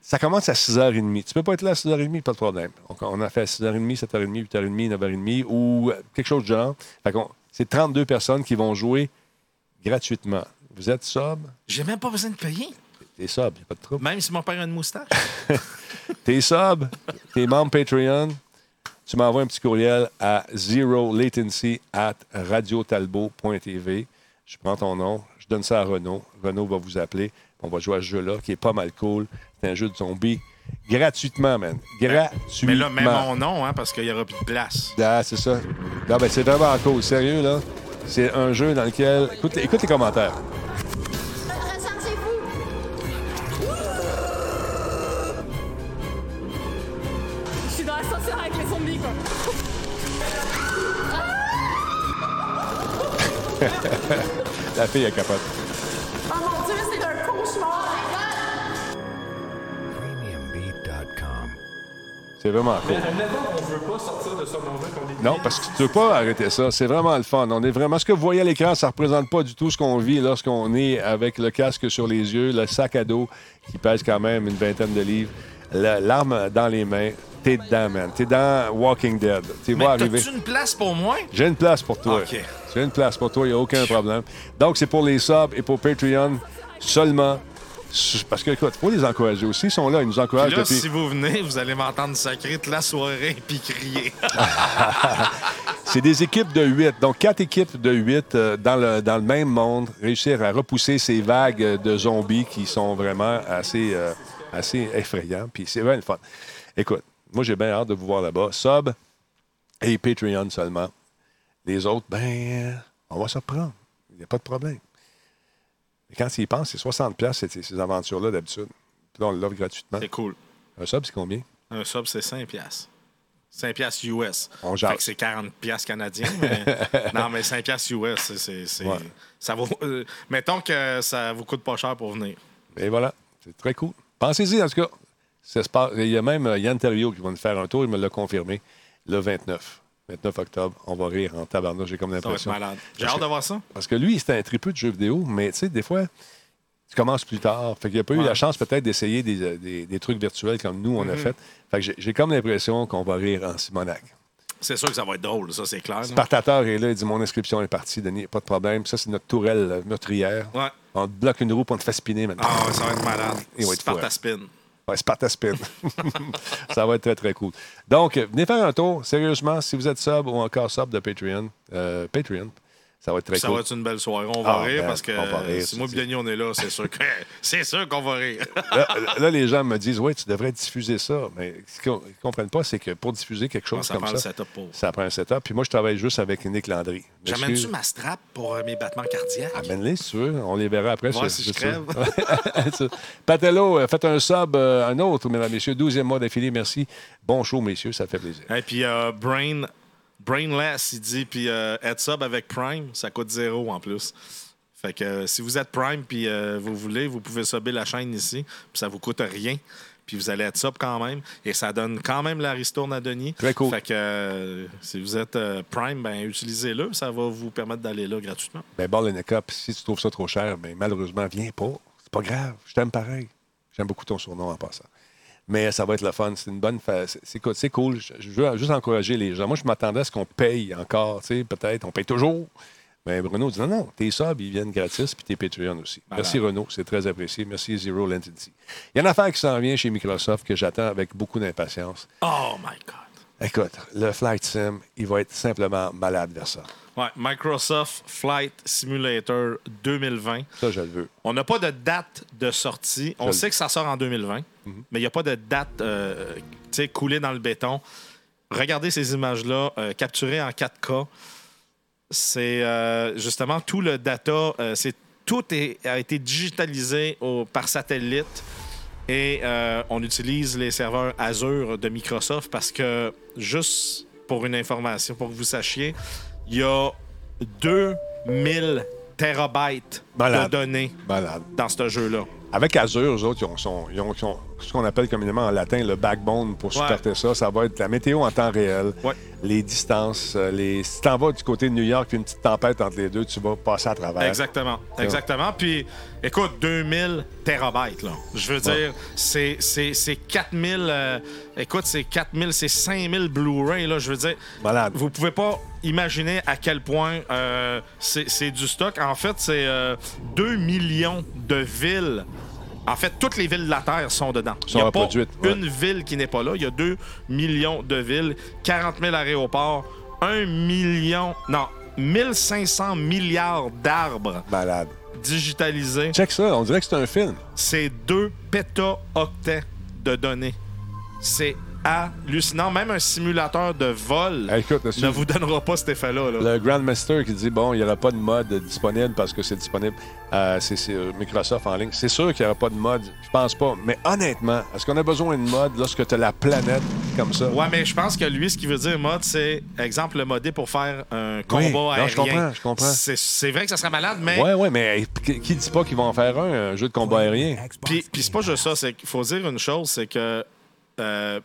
Ça commence à 6h30. Tu peux pas être là à 6h30, pas de problème. Donc, on a fait 6h30, 7h30, 8h30, 9h30 ou quelque chose de genre. Fait c'est 32 personnes qui vont jouer gratuitement. Vous êtes sub? J'ai même pas besoin de payer, T'es sub, y a pas de trouble. même si mon père a une moustache. T'es sub, t'es membre Patreon, tu m'envoies un petit courriel à zero latency at radiotalbot.tv. Je prends ton nom, je donne ça à Renaud. Renaud va vous appeler. On va jouer à ce jeu-là qui est pas mal cool. C'est un jeu de zombies gratuitement, man. Gratuitement. Mais là, même mon nom, hein, parce qu'il n'y aura plus de place. Ah, c'est ça. Non, ben, c'est vraiment en cause. Sérieux, là? C'est un jeu dans lequel. Écoute, écoute les commentaires. Je suis dans la l'ascenseur avec les zombies, quoi. la fille, elle capote. C'est vraiment cool. Qu'on veut pas sortir de ce moment qu'on est Non, parce que tu ne peux pas arrêter ça. C'est vraiment le fun. On est vraiment. Ce que vous voyez à l'écran, ça ne représente pas du tout ce qu'on vit lorsqu'on est avec le casque sur les yeux, le sac à dos qui pèse quand même une vingtaine de livres, la- l'arme dans les mains. T'es dedans, man. T'es dans Walking Dead. Tu vas arriver. une place pour moi? J'ai une place pour toi. OK. J'ai une place pour toi, il n'y a aucun problème. Donc, c'est pour les subs et pour Patreon seulement. Parce que, écoute, il faut les encourager aussi. Ils sont là, ils nous encouragent là, depuis. si vous venez, vous allez m'entendre sacrer toute la soirée puis crier. C'est des équipes de 8. Donc, quatre équipes de 8 dans, le, dans le même monde, réussir à repousser ces vagues euh, de zombies qui sont vraiment assez, euh, assez effrayants. Puis c'est vraiment le fun. Écoute, moi, j'ai bien hâte de vous voir là-bas. Sub et Patreon seulement. Les autres, ben, euh, on va se reprendre. Il n'y a pas de problème. Et quand ils y pensent, c'est 60$ piastres, ces, ces aventures-là d'habitude. Puis là, on l'offre gratuitement. C'est cool. Un sub, c'est combien? Un sub, c'est 5 piastres. 5 piastres US. On jase. Fait que c'est 40 piastres canadiens. Mais... non, mais 5 piastres US, c'est... c'est- c'est- Ouais. Ça vaut... euh, mettons que ça vous coûte pas cher pour venir. Et voilà, c'est très cool. Pensez-y, en tout cas. Ça se passe- Il y a même euh, Yann Terriot qui va nous faire un tour, il me l'a confirmé, le 29. 29 octobre, on va rire en tabarnouche, j'ai comme l'impression. malade. J'ai hâte que- de voir ça. Parce que lui, c'était un tripeux de jeux vidéo, mais tu sais, des fois, tu commences plus tard. Fait qu'il n'a pas eu la chance peut-être d'essayer des, euh, des- des trucs virtuels comme nous, on a fait. Fait que j'ai- comme l'impression qu'on va rire en Simonac. C'est sûr que ça va être drôle, ça, c'est clair. Spartateur est là, il dit Mon inscription est partie, Denis, pas de problème. Ça, c'est notre tourelle euh, meurtrière. Ouais. On te bloque une roue pour on te fait spinner maintenant. Ah, ouais, ça va être malade. Il va être fou, hein. Spartaspin. Ouais, Spartaspin. ça va être très, très cool. Donc, venez faire un tour. Sérieusement, si vous êtes sub ou encore sub de Patreon, euh, Patreon, ça va être très Ça cool. va être une belle soirée. On va Ah, rire ben, parce que rire, si moi et Denis, on est là, c'est sûr que c'est sûr qu'on va rire. Là, là, les gens me disent, oui, tu devrais diffuser ça. Mais ce qu'ils ne comprennent pas, c'est que pour diffuser quelque chose ça comme prend le ça, setup pour. ça prend un setup. Puis moi, je travaille juste avec Nick Landry. J'amène-tu ma strap pour euh, mes battements cardiaques? Amène-les si tu veux. On les verra après. Sur- si je crève. Patello, euh, faites un sub, euh, un autre, mesdames, messieurs. 12e mois d'affilée. Merci. Bon show, messieurs. Ça fait plaisir. Et puis euh, Brain, Brainless, il dit, puis euh, Heads Up avec Prime, ça coûte zéro en plus. Fait que euh, si vous êtes Prime puis euh, vous voulez, vous pouvez subber la chaîne ici, puis ça vous coûte rien. Puis vous allez être sub quand même. Et ça donne quand même la ristourne à Denis. Très cool. Fait que euh, si vous êtes Prime, ben utilisez-le. Ça va vous permettre d'aller là gratuitement. Ben, Ball and Cup, si tu trouves ça trop cher, ben, malheureusement, viens pas. C'est pas grave. Je t'aime pareil. J'aime beaucoup ton surnom en passant. Mais ça va être le fun. C'est une bonne. fa- C'est cool. C'est cool. Je, veux juste encourager les gens. Moi, je m'attendais à ce qu'on paye encore. Peut-être. On paye toujours. Mais Bruno dit non, non, tes subs, ils viennent gratis, puis tes Patreon aussi. Merci Renaud, c'est très apprécié. Merci Zero Lentity. Il y a une affaire qui s'en vient chez Microsoft que j'attends avec beaucoup d'impatience. Oh my God! Écoute, le Flight Sim, il va être simplement malade vers ça. Ouais, Microsoft Flight Simulator 2020. Ça, je le veux. On n'a pas de date de sortie. On Je le- sait que ça sort en 2020, mais il n'y a pas de date euh, coulée dans le béton. Regardez ces images-là, euh, capturées en 4K. C'est euh, justement tout le data, c'est tout est- a été digitalisé au- par satellite et on utilise les serveurs Azure de Microsoft parce que, juste pour une information, pour que vous sachiez, il y a 2000 terabytes Malade. de données Malade. dans ce jeu-là. Avec Azure, eux autres, ils ont, son- ils ont- ce qu'on appelle communément en latin le backbone pour supporter ça. Ça va être la météo en temps réel, Ouais. les distances. euh, Les... Si t'en vas du côté de New York, puis une petite tempête entre les deux, tu vas passer à travers. Exactement. Exactement. Puis, écoute, 2000 terabytes, là. Je veux dire, c'est, c'est, c'est 4000. euh, écoute, c'est 4000, c'est 5000 Blu-ray, là. Je veux dire, Malade. vous pouvez pas imaginer à quel point euh, c'est, du stock. En fait, c'est euh, 2 millions de villes. En fait, toutes les villes de la Terre sont dedans. Il n'y a pas reproduites, ouais. une ville qui n'est pas là. Il y a 2 millions de villes, 40 000 aéroports, 1 million... Non, 1500 milliards d'arbres Malade. digitalisés. Check ça, on dirait que c'est un film. C'est 2 pétaoctets de données. C'est hallucinant. Même un simulateur de vol Hey, écoute, monsieur, ne vous donnera pas cet effet-là. là. Le Grandmaster qui dit bon, il n'y aura pas de mode disponible parce que c'est disponible euh, c'est c'est, euh, Microsoft en ligne. C'est sûr qu'il n'y aura pas de mode. Je pense pas. Mais honnêtement, est-ce qu'on a besoin de mode lorsque tu as la planète comme ça? Ouais, mais je pense que lui, ce qu'il veut dire, mode, c'est, exemple, le modé pour faire un combat Oui, non, aérien. je comprends, je comprends. C'est, vrai que ça serait malade, mais. Ouais, ouais, mais qui dit pas qu'ils vont en faire un, un jeu de combat aérien? Puis, puis c'est pas juste ça, qu'il faut dire une chose, c'est que euh,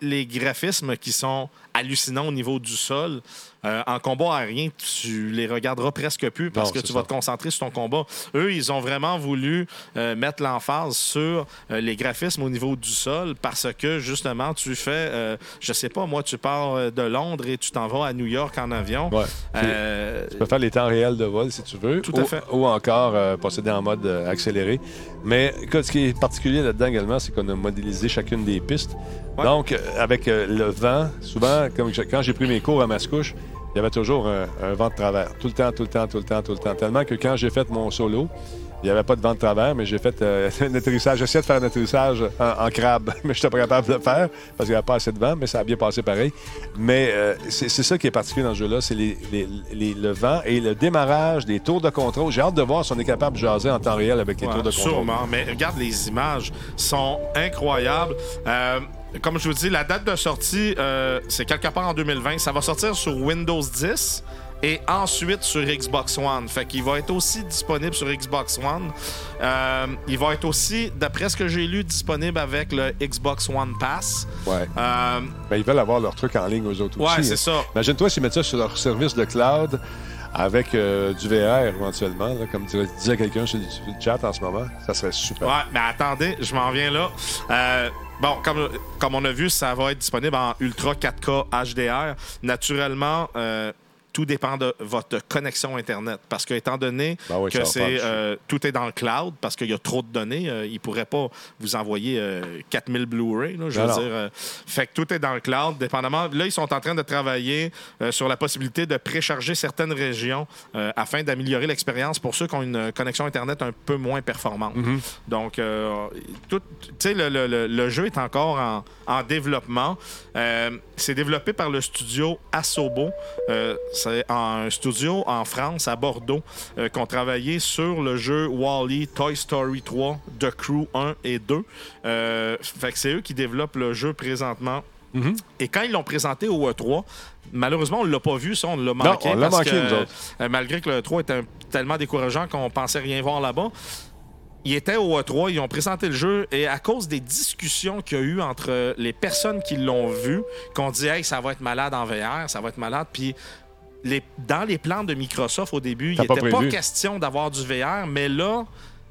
les graphismes qui sont hallucinants au niveau du sol, euh, en combat aérien, tu les regarderas presque plus parce Non, que tu ça. vas te concentrer sur ton combat. Eux, ils ont vraiment voulu euh, mettre l'emphase sur euh, les graphismes au niveau du sol parce que justement, tu fais, je sais pas, moi, tu pars de Londres et tu t'en vas à New York en avion. Ouais. Tu peux faire les temps réels de vol si tu veux. Tout à ou, fait. Ou encore procéder en mode accéléré. Mais écoute, ce qui est particulier là-dedans également, c'est qu'on a modélisé chacune des pistes. Ouais. Donc, avec le vent, souvent, comme je- quand j'ai pris mes cours à Mascouche, il y avait toujours un, un vent de travers. Tout le temps, tout le temps, tout le temps, tout le temps. Tellement que quand j'ai fait mon solo, il n'y avait pas de vent de travers, mais j'ai fait euh, un atterrissage. J'essayais de faire un atterrissage en, en crabe, mais je n'étais pas capable de le faire parce qu'il n'y avait pas assez de vent, mais ça a bien passé pareil. Mais euh, c'est ça qui est particulier dans ce jeu-là, c'est les- les- les- le vent et le démarrage des tours de contrôle. J'ai hâte de voir si on est capable de jaser en temps réel avec les Ouais, tours de contrôle. Sûrement, mais regarde, les images sont incroyables. Euh, comme je vous dis, la date de sortie, euh, c'est quelque part en 2020. Ça va sortir sur Windows 10 et ensuite sur Xbox One. Fait qu'il va être aussi disponible sur Xbox One. Euh, il va être aussi, d'après ce que j'ai lu, disponible avec le Xbox One Pass. Ouais. Euh, Ben, ils veulent avoir leur truc en ligne aux autres Ouais, aussi. c'est hein. ça. Imagine-toi s'ils mettent ça sur leur service de cloud avec euh, du VR éventuellement, là, comme dirait- disait quelqu'un sur, le- sur le chat en ce moment. Ça serait super. Ouais, mais attendez, je m'en viens là. Bon, comme, comme on a vu, ça va être disponible en Ultra 4K HDR. Naturellement, euh, tout dépend de votre connexion Internet. Parce que, étant donné Ben oui, que c'est euh, tout est dans le cloud, parce qu'il y a trop de données, euh, ils ne pourraient pas vous envoyer euh, 4000 Blu-ray. là, je veux dire. euh, fait que tout est dans le cloud, dépendamment. Là, ils sont en train de travailler euh, sur la possibilité de précharger certaines régions euh, afin d'améliorer l'expérience pour ceux qui ont une connexion Internet un peu moins performante. Mm-hmm. Donc, euh, tout, le, le- le- le jeu est encore en, en développement. Euh, c'est développé par le studio Asobo. Euh, un studio en France, à Bordeaux, euh, qui ont travaillé sur le jeu Wall-E, Toy Story 3, The Crew 1 et 2. Euh, fait que c'est eux qui développent le jeu présentement. Et quand ils l'ont présenté au E3, malheureusement, on ne l'a pas vu, ça, on l'a manqué. on l'a parce manqué, que, nous euh, malgré que le E3 était tellement décourageant qu'on pensait rien voir là-bas. Ils étaient au E3, ils ont présenté le jeu et à cause des discussions qu'il y a eu entre les personnes qui l'ont vu, qu'on dit hey, ça va être malade en VR, ça va être malade, puis les, dans les plans de Microsoft au début, il pas n'était pas, prévu. question d'avoir du VR, mais là,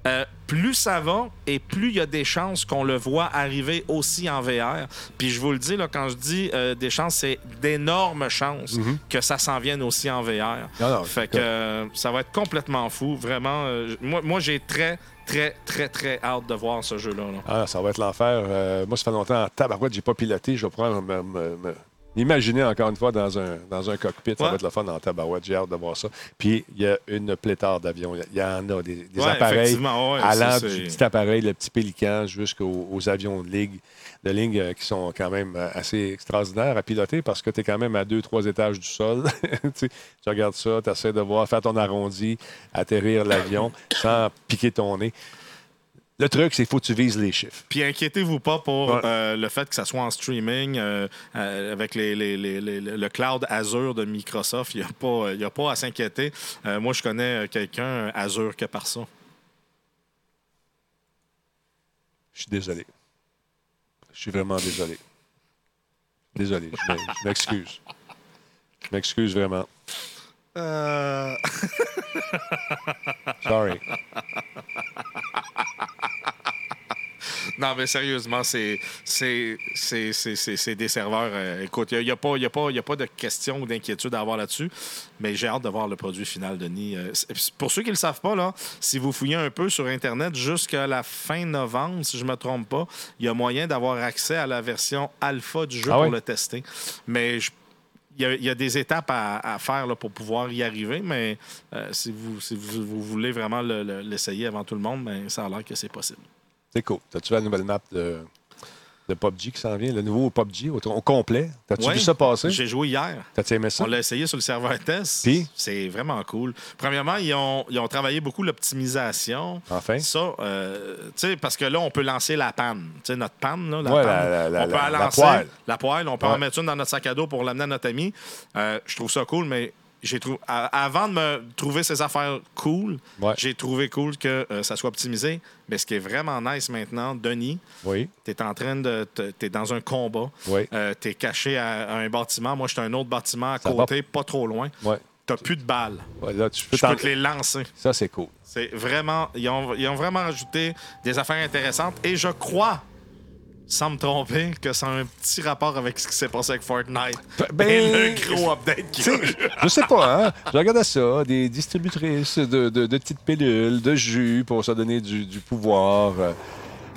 euh, plus ça va et plus il y a des chances qu'on le voit arriver aussi en VR. Puis je vous le dis, là, quand je dis euh, des chances, c'est d'énormes chances que ça s'en vienne aussi en VR. Non, fait que euh, ça va être complètement fou. Vraiment, moi, moi j'ai très, très, très, très hâte de voir ce jeu-là. là. Ah, ça va être l'enfer. Moi, ça fait longtemps en tabarouette, j'ai pas piloté. Je vais me, me- me- m'imaginer encore une fois dans un, dans un cockpit. Ça va être le fun en tabarouette. J'ai hâte de voir ça. Puis, il y a une pléthore d'avions. Il y en a des, des Ouais, appareils ouais, allant ça, du petit appareil, le petit pélican, jusqu'aux aux avions de ligue, de ligne euh, qui sont quand même euh, assez extraordinaires à piloter parce que tu es quand même à deux, trois étages du sol. tu regardes ça, tu essaies de voir, faire ton arrondi, atterrir l'avion sans piquer ton nez. Le truc, c'est qu'il faut que tu vises les chiffres. Puis inquiétez-vous pas pour Ouais. euh, le fait que ça soit en streaming euh, euh, avec les, les- les- les- le cloud Azure de Microsoft. Il n'y a, a pas à s'inquiéter. Moi, je connais quelqu'un Azure que par ça. Je suis désolé. Je suis vraiment désolé. Désolé. Je m'e- je m'excuse. Je m'excuse vraiment. Euh, Sorry. Non, mais sérieusement, c'est des serveurs. euh, écoute, il n'y a, pas- y a, pas- y a pas de question ou d'inquiétude à avoir là-dessus, mais j'ai hâte de voir le produit final, Denis. Euh, pour ceux qui ne le savent pas, là, si vous fouillez un peu sur Internet, jusqu'à la fin novembre, si je ne me trompe pas, il y a moyen d'avoir accès à la version alpha du jeu Ah pour le tester. Mais je- il y, a, il y a des étapes à, à faire là, pour pouvoir y arriver, mais euh, si, vous, si vous, vous voulez vraiment le- le- l'essayer avant tout le monde, ben, ça a l'air que c'est possible. Cool. T'as-tu la nouvelle map de. Le PUBG qui s'en vient, le nouveau PUBG au, au complet. T'as-tu Ouais, vu ça passer? J'ai joué hier. T'as-tu aimé ça? On l'a essayé sur le serveur test. Puis? C'est vraiment cool. Premièrement, ils ont, ils ont travaillé beaucoup l'optimisation. Enfin. Ça, euh, tu sais, parce que là, on peut lancer la panne. Tu sais, notre panne, là, la Ouais, panne. la- on peut la- la la lancer. poêle. La poêle. On peut Ouais. en mettre une dans notre sac à dos pour l'amener à notre ami. Euh, je trouve ça cool, mais j'ai trouvé avant de me trouver ces affaires cool, Ouais. j'ai trouvé cool que euh, ça soit optimisé. Mais ce qui est vraiment nice maintenant, Denis, Oui. tu es en train de. Tu dans un combat. Oui. tu es caché à, à un bâtiment. Moi, à un autre bâtiment à Ça côté, pas trop loin. Ouais. Tu plus de balles. Ouais, là, tu peux Je peux t'en- te les lancer. Ça, c'est cool. C'est vraiment. Ils ont, ils ont vraiment rajouté des affaires intéressantes. Et je crois, sans me tromper, que ça a un petit rapport avec ce qui s'est passé avec Fortnite. Ben, Et le gros update qu'il eu. je sais pas, hein? Je regardais ça, des distributrices de, de- de petites pilules, de jus pour se donner du, du pouvoir.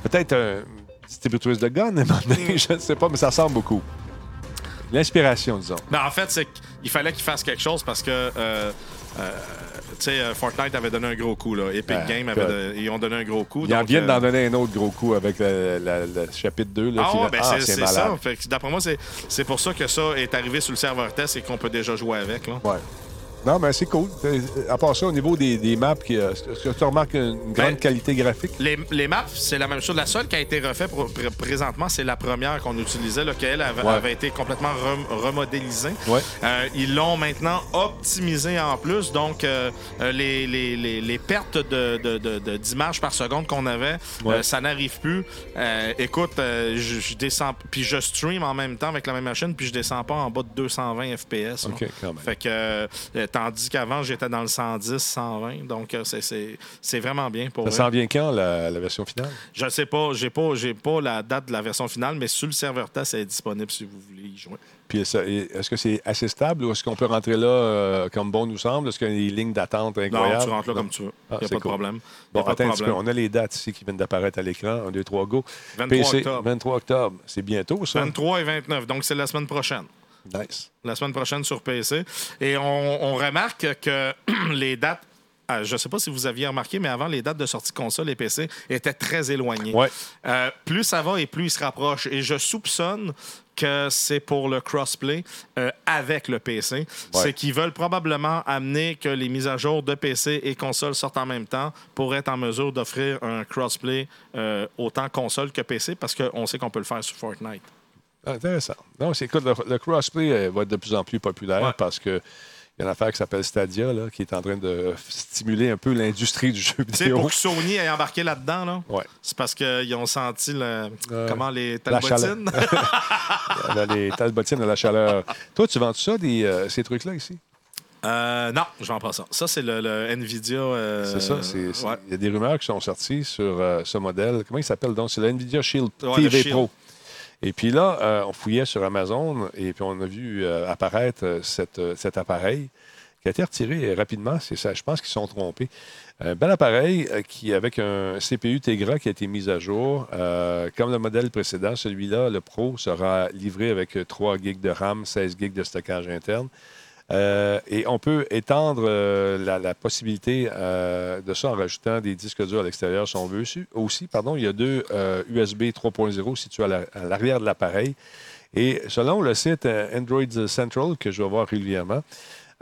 Peut-être un distributrice de gun, donné, je ne sais pas, mais ça ressemble beaucoup. L'inspiration, disons. Mais en fait, c'est qu'il fallait qu'ils fassent quelque chose parce que. euh, euh, sais, euh, Fortnite avait donné un gros coup. Là. Epic Ben, Games avait de- ils ont donné un gros coup. Ils en viennent euh, d'en donner un autre gros coup avec le, chapitre 2. Là, Ah, ouais, ben Ah, c'est ça. D'après moi, c'est c'est pour ça que ça est arrivé sur le serveur test et qu'on peut déjà jouer avec. Là. Ouais. Non, mais c'est cool. À part ça, au niveau des, des maps, euh, est-ce que tu remarques une grande Ben, qualité graphique? Les, les maps, c'est la même chose. La seule qui a été refaite pr- présentement, c'est la première qu'on utilisait, là, qu'elle avait, Ouais. avait été complètement rem- remodélisée. Ouais. Euh, ils l'ont maintenant optimisé en plus. Donc, euh, les, les- les- pertes de- de- de- de- d'images par seconde qu'on avait, Ouais. euh, ça n'arrive plus. Écoute, je, je descends, puis je stream en même temps avec la même machine, puis je descends pas en bas de 220 FPS. OK, quand même. Fait que, tandis qu'avant, j'étais dans le 110, 120. Donc, euh, c'est- vraiment bien pour Ça s'en vient quand, la, la version finale? Je sais pas, j'ai pas, j'ai pas la date de la version finale, mais sur le serveur test, elle est disponible si vous voulez y jouer. Puis est-ce que c'est assez stable ou est-ce qu'on peut rentrer là euh, comme bon nous semble? Est-ce qu'il y a des lignes d'attente Non, incroyables? tu rentres là Non. comme tu veux. Ah, Il n'y a pas de problème. Bon, attends un petit peu. On a les dates ici qui viennent d'apparaître à l'écran. 1, 2, 3, go. 23 PC, octobre. 23 octobre. C'est bientôt, ça? 23 et 29, donc c'est la semaine prochaine. Nice. La semaine prochaine sur PC. Et on, on remarque que les dates. ah, Je ne sais pas si vous aviez remarqué, mais avant, les dates de sortie console et PC étaient très éloignées. Ouais. Euh, plus ça va et plus il se rapproche. Et je soupçonne que c'est pour le crossplay euh, avec le PC. C'est qu'ils veulent probablement amener que les mises à jour de PC et console sortent en même temps pour être en mesure d'offrir un crossplay euh, autant console que PC parce qu'on sait qu'on peut le faire sur Fortnite. Intéressant. Non, c'est écoute, le, le crossplay euh, va être de plus en plus populaire Ouais. parce que il y a une affaire qui s'appelle Stadia là, qui est en train de stimuler un peu l'industrie du jeu Tu sais, vidéo. pour que Sony ait embarqué là-dedans, là, Ouais. c'est parce qu'ils ont senti le, Euh, comment les talbotines? Les talbotines à la chaleur. Toi, tu vends ça, des, euh, ces trucs-là ici? Euh, non, je vends pas ça. Ça, c'est le, le Nvidia. euh, C'est ça. c'est- c'est- ouais. Il y a des rumeurs qui sont sorties sur euh, ce modèle. Comment il s'appelle donc? C'est le NVIDIA Shield Ouais, TV Shield. Pro. Et puis là, euh, on fouillait sur Amazon et puis on a vu euh, apparaître euh, cet appareil qui a été retiré rapidement. C'est ça. Je pense qu'ils sont trompés. Un bel appareil qui, avec un CPU Tegra qui a été mis à jour. Comme le modèle précédent, celui-là, le Pro, sera livré avec euh, 3 GB de RAM, 16 GB de stockage interne. Euh, et on peut étendre euh, la, possibilité euh, de ça en rajoutant des disques durs à l'extérieur si on veut. Aussi, pardon, il y a deux USB 3.0 situés à la- à l'arrière de l'appareil. Et selon le site Android Central, que je vais voir régulièrement,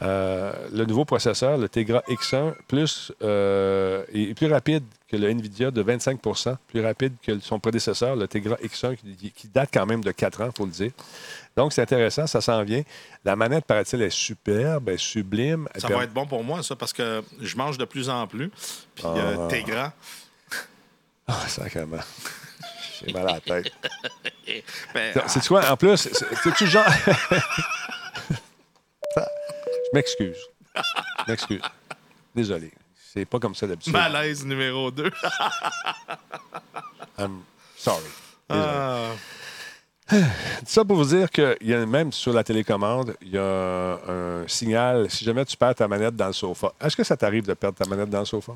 le nouveau processeur, le Tegra X1, plus, est plus rapide que le NVIDIA de 25 plus rapide que son prédécesseur, le Tegra X1, qui, qui date quand même de 4 ans, il faut le dire. Donc, c'est intéressant, ça s'en vient. La manette, paraît-il, est superbe, est sublime. Ça va être bon pour moi, ça, parce que je mange de plus en plus. Puis euh, Ah. t'es grand. Ah, sacrément. J'ai mal à la tête. Ben, C'est quoi, en plus, c'est- c'est-tu genre. Je m'excuse. Je m'excuse. Désolé. C'est pas comme ça d'habitude. malaise numéro 2. I'm sorry. Désolé. Ah. Ça pour vous dire que y a même sur la télécommande, il y a un, signal si jamais tu perds ta manette dans le sofa. Est-ce que ça t'arrive de perdre ta manette dans le sofa?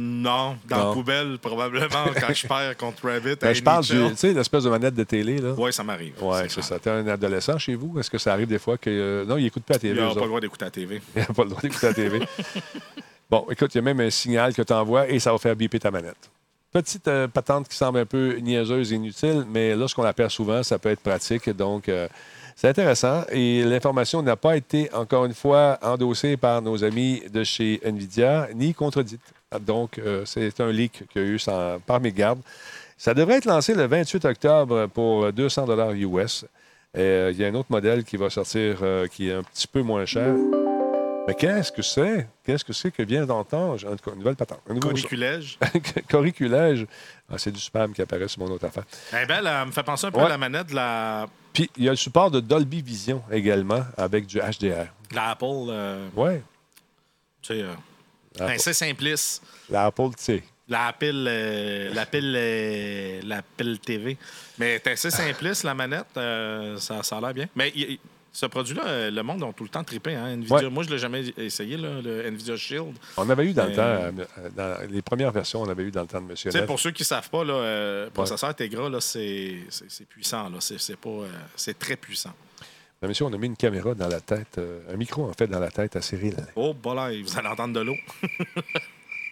non, dans Non. la poubelle, probablement, quand je perds contre Rabbit. Ben, je parle du, tu sais, l'espèce de manette de télé, là. Oui, ça m'arrive. Ouais, c'est ça. T'es un adolescent chez vous? Est-ce que ça arrive des fois que. euh, non, il écoute pas la Il TV. n'a pas le droit d'écouter la TV. Il n'a pas le droit d'écouter la TV. bon, écoute, il y a même un signal que tu envoies et ça va faire biper ta manette. Petite euh, patente qui semble un peu niaiseuse et inutile, mais lorsqu'on la perd souvent, ça peut être pratique. Donc, euh, c'est intéressant. Et l'information n'a pas été, encore une fois, endossée par nos amis de chez NVIDIA, ni contredite. Donc, euh, c'est un leak qu'il y a eu sans, par mégarde. Ça devrait être lancé le 28 octobre pour 200 US. Il y a un autre modèle qui va sortir qui est un petit peu moins cher. Mais qu'est-ce que c'est? Qu'est-ce que c'est que vient d'entendre? En tout cas, une nouvelle patente. Un nouveau Coniculège. Corriculage. Ah, c'est du spam qui apparaît sur mon autre affaire. Eh ben, elle me fait penser un peu Ouais. à la manette de la, Puis, il y a le support de Dolby Vision également avec du HDR. la Apple. euh, Ouais. tu sais, euh, Apple. ben, c'est simpliste. L'Apple, tu sais. La pile, euh, la pile, euh, la pile TV. Mais c'est assez simpliste, la manette. euh, ça, ça a l'air bien. Mais ce produit-là, euh, le monde a tout le temps trippé. Hein, Nvidia. Ouais. Moi, je ne l'ai jamais essayé, là, le Nvidia Shield. On avait eu dans le Euh, temps, euh, dans les premières versions, on avait eu dans le temps de Monsieur Neff. pour ceux qui ne savent pas, là, euh, processeur Tegra, là, c'est puissant. là. C'est euh, très puissant. Mais monsieur, on a mis une caméra dans la tête, euh, un micro en fait dans la tête à Cyril. Oh, voilà, vous allez entendre de l'eau.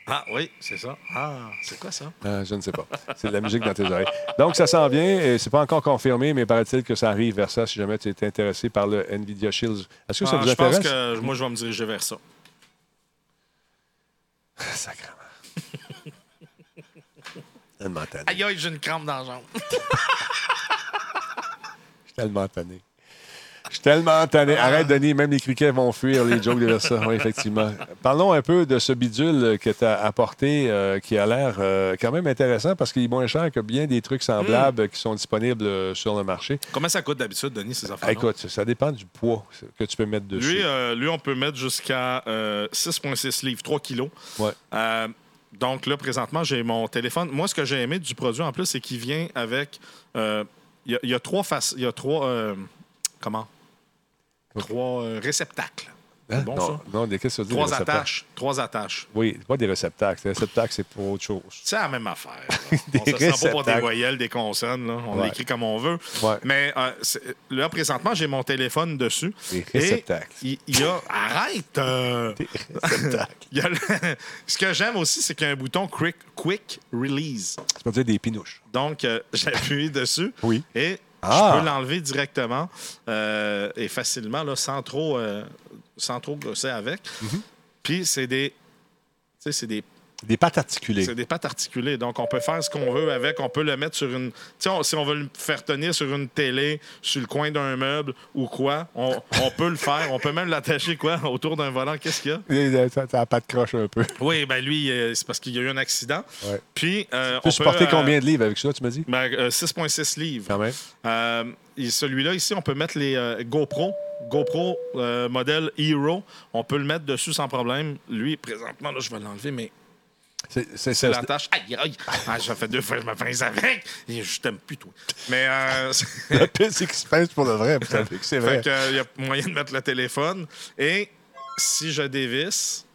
ah oui, c'est ça. Ah, c'est quoi ça? Ah, je ne sais pas. C'est de la musique dans tes oreilles. Donc, ça s'en vient. et C'est pas encore confirmé, mais paraît-il que ça arrive vers ça si jamais tu es intéressé par le NVIDIA Shield. Est-ce que ça Ah, vous je pense intéresse? que moi, je vais me diriger vers ça. Sacrément. tellement tanné. Aïe, aïe, j'ai une crampe dans la jambe. Je suis tellement tanné. Je suis tellement tanné. Arrête, Denis. Même les criquets vont fuir les jokes de ça. Oui, effectivement. Parlons un peu de ce bidule que tu as apporté, euh, qui a l'air euh, quand même intéressant parce qu'il est moins cher que bien des trucs semblables qui sont disponibles euh, sur le marché. Comment ça coûte d'habitude, Denis, ces affaires Ah, Écoute, ça dépend du poids que tu peux mettre dessus. Lui, euh, lui, on peut mettre jusqu'à euh, 6,6 livres, 3 kilos. Ouais. Donc là, présentement, j'ai mon téléphone. Moi, ce que j'ai aimé du produit, en plus, c'est qu'il vient avec... Il y, y a trois faces... Il y a trois... comment? Trois euh, réceptacles. Hein? Bon, non, ça? non, des qu'est-ce que ça Trois attaches. Trois attaches. Oui, pas des réceptacles. Les réceptacles, c'est pour autre chose. C'est la même affaire. Des on se sent pas pour des voyelles, des consonnes. là. On Ouais. l'écrit comme on veut. Ouais. Mais euh, là, présentement, j'ai mon téléphone dessus. Des réceptacles. Il y a... Arrête! euh, Des réceptacles. y a le- Ce que j'aime aussi, c'est qu'il y a un bouton quick, quick Release. C'est pas dire des pinouches. Donc, euh, j'appuie dessus. Oui. Et Ah. je peux l'enlever directement euh, et facilement, là, sans trop, euh, sans trop grosser avec. Mhm. Puis, c'est des. Des Des pattes articulées. c'est des pattes articulées, donc on peut faire ce qu'on veut avec. On peut le mettre sur une. On- si on veut le faire tenir sur une télé, sur le coin d'un meuble ou quoi, on, on peut le faire. On peut même l'attacher quoi autour d'un volant. Qu'est-ce qu'il y a? Euh, Ça ça a la patte croche un peu. Oui, ben lui, euh, c'est parce qu'il y a eu un accident. Ouais. Puis euh, Tu peux on supporter euh, combien de livres avec ça, tu m'as dit? ben, euh, 6,6 livres. Quand même. Celui-là, ici, on peut mettre les GoPro. GoPro modèle Hero. On peut le mettre dessus sans problème. Lui, présentement, là, je vais l'enlever, mais C'est la tâche. Aïe, aïe. Ah, ça fait deux fois je me pince avec. Et je t'aime plus, toi. Mais euh, Le pire, c'est qu'il se pince pour le vrai. C'est vrai. fait que, euh, il y a moyen de mettre le téléphone. Et si je dévisse,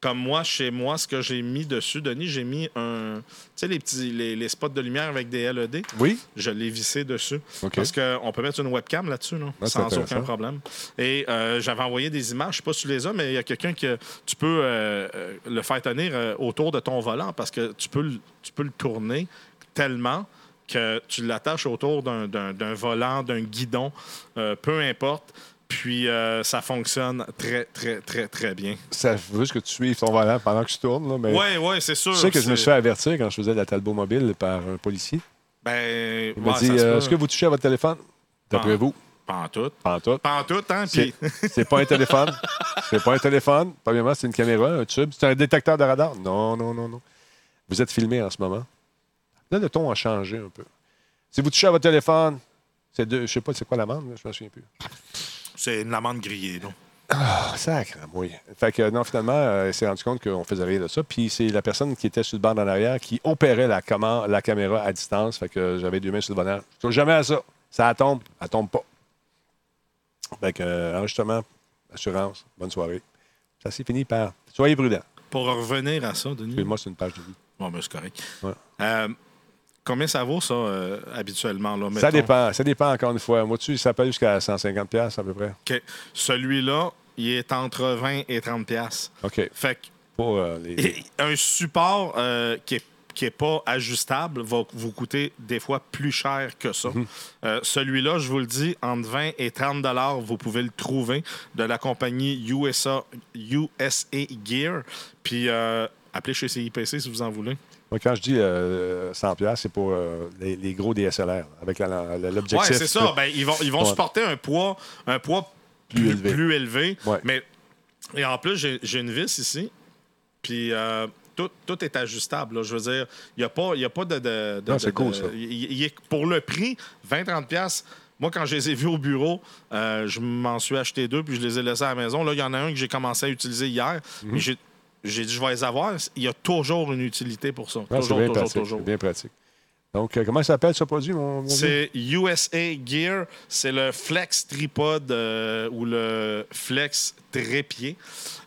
comme moi, chez moi, ce que j'ai mis dessus, Denis, j'ai mis un. Tu sais, les petits les, les spots de lumière avec des LED. Oui? Je l'ai vissé dessus. OK. Parce qu'on peut mettre une webcam là-dessus, là, Ah, c'est sans aucun problème. Et euh, j'avais envoyé des images, je sais pas si tu les as, mais il y a quelqu'un que tu peux euh, euh, le faire tenir autour de ton volant parce que tu peux, le- tu peux le tourner tellement que tu l'attaches autour d'un- volant, d'un guidon, euh, peu importe. Puis euh, ça fonctionne très, très, très, très bien. Ça veut juste que tu suives ton volant pendant que je tourne. Là, mais Oui, oui, c'est sûr. Tu sais que je me suis fait avertir quand je faisais de la Talbot mobile par un policier. Ben, Il m'a ouais, dit euh. Est-ce que vous touchez à votre téléphone? D'après vous Pas en tout. Pas en tout. Pas en tout, hein? C'est Puis. c'est pas un téléphone. C'est pas un téléphone. Premièrement, c'est une caméra, un tube. C'est un détecteur de radar. Non, non, non, non. Vous êtes filmé en ce moment. Là, le ton a changé un peu. Si vous touchez à votre téléphone, c'est deux. Je sais pas c'est quoi l'amende, là, je me souviens plus. C'est une amende grillée, non? Ah, sacre, oui. Fait que non, finalement, euh, il s'est rendu compte qu'on faisait rien de ça. Puis c'est la personne qui était sur le banc en arrière qui opérait la, caméra à distance. Fait que j'avais deux mains sur le volant. Je touche jamais à ça. Ça tombe, elle tombe pas. Fait que euh, enregistrement, assurance, bonne soirée. Ça s'est fini par soyez prudents. Pour revenir à ça, Denis. Excuse-moi, c'est une page de vie. Bon, ben, c'est correct. Ouais. Euh, combien ça vaut, ça, euh, habituellement? Là, Ça dépend. Ça dépend encore une fois. Moi, tu ça peut aller jusqu'à 150$ piastres, à peu près. OK. Celui-là, il est entre 20 et 30 piastres. OK. Fait que Pour euh, les. un support euh, qui, est, qui n'est pas ajustable va vous coûter des fois plus cher que ça. Euh, Celui-là, je vous le dis, entre 20 et 30 dollars, vous pouvez le trouver de la compagnie USA, USA Gear. Puis euh, appelez chez CIPC si vous en voulez. Moi, quand je dis euh, 100 pièces, c'est pour euh, les, les gros DSLR, avec l'objectif. Oui, c'est ça. Ben, ils vont, ils vont Ouais. supporter un poids, un poids Plus plus, élevé. plus élevé. Ouais. Mais, et en plus, j'ai une vis ici. Puis euh, tout, tout est ajustable. là. Je veux dire, il n'y a, pas- y a pas de. de- de- Non, c'est cool, ça. pour le prix, 20-30$, piastres, moi, quand je les ai vus au bureau, euh, je m'en suis acheté deux, puis je les ai laissés à la maison. Là, il y en a un que j'ai commencé à utiliser hier. Mhm. Mais j'ai j'ai dit, je vais les avoir. Il y a toujours une utilité pour ça. Ah, toujours, bien toujours, pratique. toujours. bien pratique. Donc, euh, comment ça s'appelle ce produit, mon, mon? C'est USA Gear. C'est le Flex Tripod euh, ou le Flex Trépied.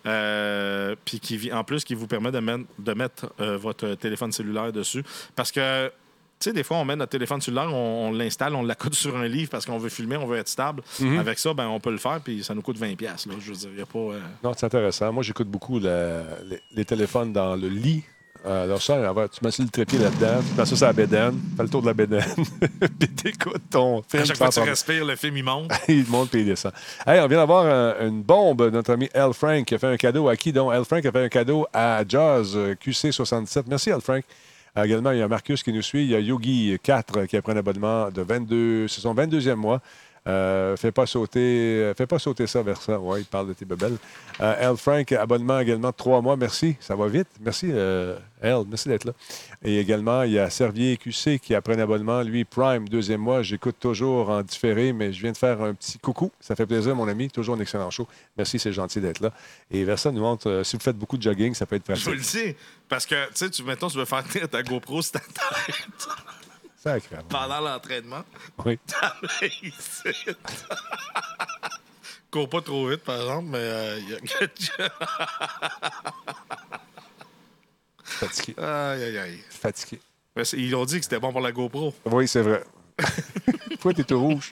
Euh, Puis qui, en plus, qui vous permet de mettre, de mettre euh, votre téléphone cellulaire dessus. Parce que, tu sais, des fois, on met notre téléphone cellulaire, on, on l'installe, on l'accote sur un livre parce qu'on veut filmer, on veut être stable. Mhm. Avec ça, ben, on peut le faire, puis ça nous coûte 20$. piastres, Là. Je veux dire, il n'y a pas. euh, Non, c'est intéressant. Moi, j'écoute beaucoup les, les téléphones dans le lit. Euh, alors ça, va- tu mets sur le trépied là-dedans, tu mets ça sur la bédaine, fais le tour de la bédaine, puis t'écoutes ton film. À chaque fois que tu respires, le film, il monte. il monte puis il descend. Hey, on vient d'avoir un- une bombe. Notre ami L. Frank qui a fait un cadeau à qui? Donc, L. Frank a fait un cadeau à Jaws euh, QC77. Merci, L. Frank. Euh, également, il y a Marcus qui nous suit. Il y a Yogi 4 qui a pris un abonnement de 22. C'est son 22e mois. Euh, fais pas sauter, euh, fais pas sauter ça vers ça. Oui, il parle de tes bebelles. Euh, L. Frank, abonnement également de trois mois. Merci. Ça va vite. Merci, euh, L. Merci d'être là. Et également, il y a Servier QC qui a pris un abonnement. Lui, Prime, deuxième mois. J'écoute toujours en différé, mais je viens de faire un petit coucou. Ça fait plaisir, mon ami. Toujours un excellent show. Merci, c'est gentil d'être là. Et Versa nous montre, euh, si vous faites beaucoup de jogging, ça peut être Je vous le dis. Parce que, tu sais, tu, mettons, tu veux faire tenir ta GoPro sur ta tête Sacré. pendant l'entraînement. Oui. Cours pas trop vite, par exemple, mais euh, il y a. Fatigué. Aïe, aïe, aïe. Fatigué. Ils ont dit que c'était bon pour la GoPro. Oui, c'est vrai. Pourquoi t'es tout rouge?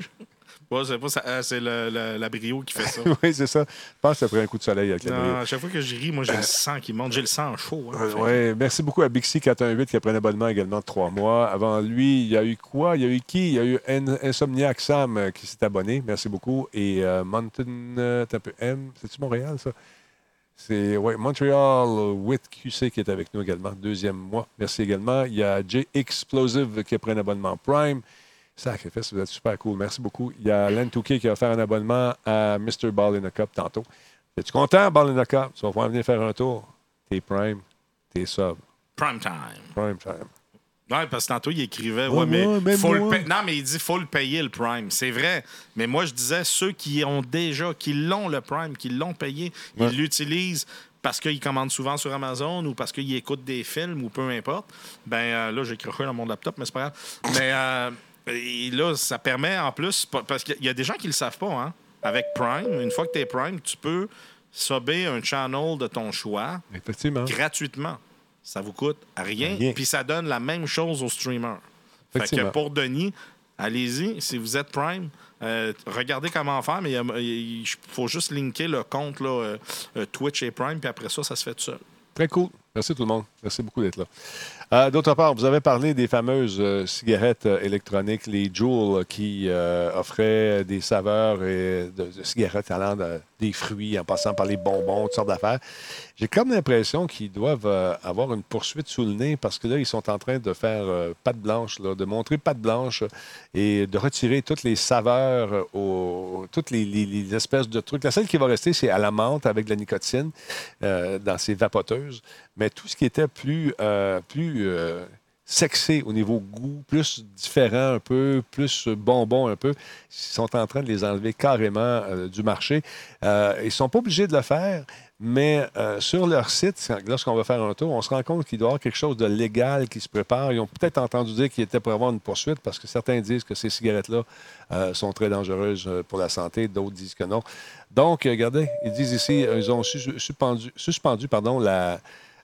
Ouais, c'est pas ça- euh, c'est le, le- la brio qui fait ça. oui, c'est ça. Je pense que ça pris un coup de soleil avec la Non, brio. à chaque fois que je ris, moi, j'ai le sang qui monte. J'ai le sang chaud. hein. Euh, Fait- ouais. Merci beaucoup à Bixi 418 qui a pris un abonnement également de trois mois. Avant lui, il y a eu quoi? Il y a eu qui? Il y a eu In- Insomniac Sam euh, qui s'est abonné. Merci beaucoup. Et euh, Mountain euh, t'as un peu M. C'est-tu Montréal, ça? C'est ouais, Montreal with QC qui est avec nous également, deuxième mois. Merci également. Il y a J Explosive qui a pris un abonnement Prime. Sacrifice, vous êtes super cool. Merci beaucoup. Il y a Len Touquet qui a offert un abonnement à Mr. Ball in a Cup tantôt. Es-tu content, Ball in a Cup? Tu vas pouvoir venir faire un tour. T'es Prime, t'es sub. Prime time. Prime time. Ouais, parce que tantôt, il écrivait, Ouais, ouais, mais, ouais, faut le Non, mais il dit, faut le payer, le Prime. C'est vrai. Mais moi, je disais, ceux qui ont déjà, qui l'ont le Prime, qui l'ont payé, ils l'utilisent parce qu'ils commandent souvent sur Amazon ou parce qu'ils écoutent des films ou peu importe. Ben euh, là, j'ai croché dans mon laptop, mais c'est pas grave. Mais euh, et là, ça permet en plus, pa- parce qu'il y a des gens qui le savent pas, hein. Avec Prime, une fois que tu es Prime, tu peux subber un channel de ton choix Effectivement. gratuitement. Ça vous coûte rien. Rien. Puis ça donne la même chose aux streamers. Fait que pour Denis, allez-y. Si vous êtes Prime, euh, regardez comment faire, mais il faut juste linker le compte là, euh, euh, Twitch et Prime, puis après ça, ça se fait tout seul. Très cool. Merci tout le monde. Merci beaucoup d'être là. Euh, D'autre part, vous avez parlé des fameuses euh, cigarettes euh, électroniques, les Juul, euh, qui offraient des saveurs et de, cigarettes allant de- des fruits, en passant par les bonbons, toutes sortes d'affaires. J'ai comme l'impression qu'ils doivent avoir une poursuite sous le nez parce que là, ils sont en train de faire patte blanche, de montrer patte blanche et de retirer toutes les saveurs, toutes les, les- espèces de trucs. La seule qui va rester, c'est à la menthe avec de la nicotine dans ces vapoteuses. Mais tout ce qui était plus, euh, plus euh, sexy au niveau goût, plus différent un peu, plus bonbon un peu, ils sont en train de les enlever carrément euh, du marché. Ils ne sont pas obligés de le faire, mais sur leur site, lorsqu'on va faire un tour, on se rend compte qu'il doit y avoir quelque chose de légal qui se prépare. Ils ont peut-être entendu dire qu'il était pour avoir une poursuite parce que certains disent que ces cigarettes-là sont très dangereuses pour la santé, d'autres disent que non. Donc, regardez, ils disent ici, ils ont sus- suspendu, suspendu pardon, la,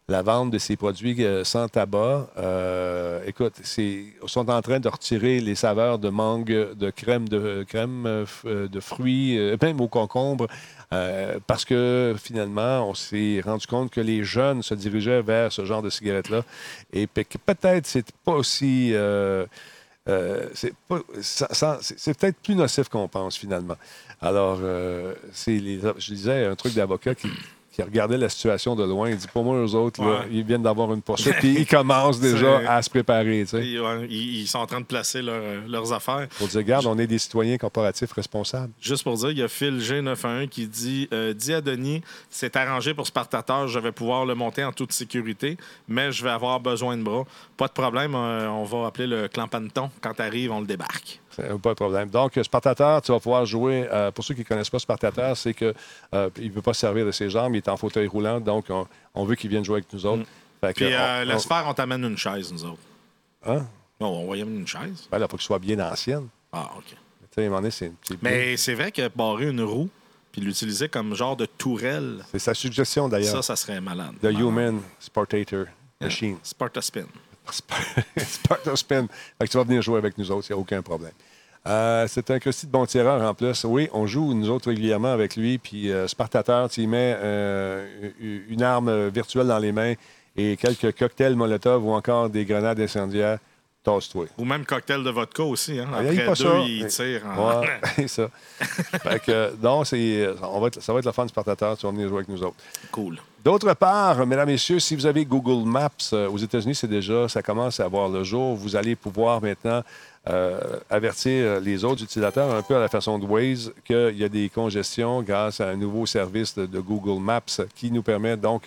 la vente de ces produits euh, sans tabac. Euh, écoute, ils sont en train de retirer les saveurs de mangue, de crème de, crème, euh, euh, de fruits, même au concombre, euh, parce que finalement, on s'est rendu compte que les jeunes se dirigeaient vers ce genre de cigarettes-là et peut-être c'est pas aussi... c'est peut-être plus nocif qu'on pense finalement. Alors, je disais un truc d'avocat qui, qui regardait la situation de loin. Il dit Pour moi, eux autres, là, Ouais. ils viennent d'avoir une poursuite, puis ils commencent déjà à se préparer. tu sais, Ils, ouais, ils- ils sont en train de placer leur- euh, leurs affaires. Pour dire Regarde, on est des citoyens corporatifs responsables. Juste pour dire, il y a Phil G911 qui dit euh, Dis à Denis, c'est arrangé pour Spartateur, je vais pouvoir le monter en toute sécurité, mais je vais avoir besoin de bras. Pas de problème, euh, on va appeler le clan Panton. Quand t'arrives, on le débarque. C'est pas de problème. Donc, Spartateur, tu vas pouvoir jouer. euh, pour ceux qui ne connaissent pas Spartateur, c'est qu'il ne peut pas se servir de ses jambes. Il est en fauteuil roulant. Donc, on, on veut qu'il vienne jouer avec nous autres. Fait que, Puis euh, on- la on- sphère, on t'amène une chaise, nous autres. Hein? Bon, on va y amener une chaise. Ben là, il faut qu'il soit bien ancienne. Ah, OK. Donné, c'est. Mais c'est vrai que barrer une roue, puis l'utiliser comme genre de tourelle, C'est sa suggestion, d'ailleurs. ça, ça serait malade. The Malade. Human Sportator Machine. Sparta Spin. Sparta Spin. Fait que tu vas venir jouer avec nous autres, il n'y a aucun problème. Euh, c'est un Christy de bon tireur en plus. Oui, on joue nous autres régulièrement avec lui. Puis euh, Spartateur, tu y mets euh, une arme virtuelle dans les mains et quelques cocktails Molotov ou encore des grenades incendiaires. Tasse-toi. Ou même cocktail de vodka aussi. Hein? Ah, il Après pas deux, ça. il tire en... Ouais, c'est ça. fait que, donc, c'est, on va être- ça va être le fun Spartateur. Tu vas venir jouer avec nous autres. Cool. D'autre part, mesdames, messieurs, si vous avez Google Maps euh, aux États-Unis, c'est déjà, ça commence à voir le jour. Vous allez pouvoir maintenant euh, avertir les autres utilisateurs, un peu à la façon de Waze, qu'il y a des congestions grâce à un nouveau service de, Google Maps qui nous permet donc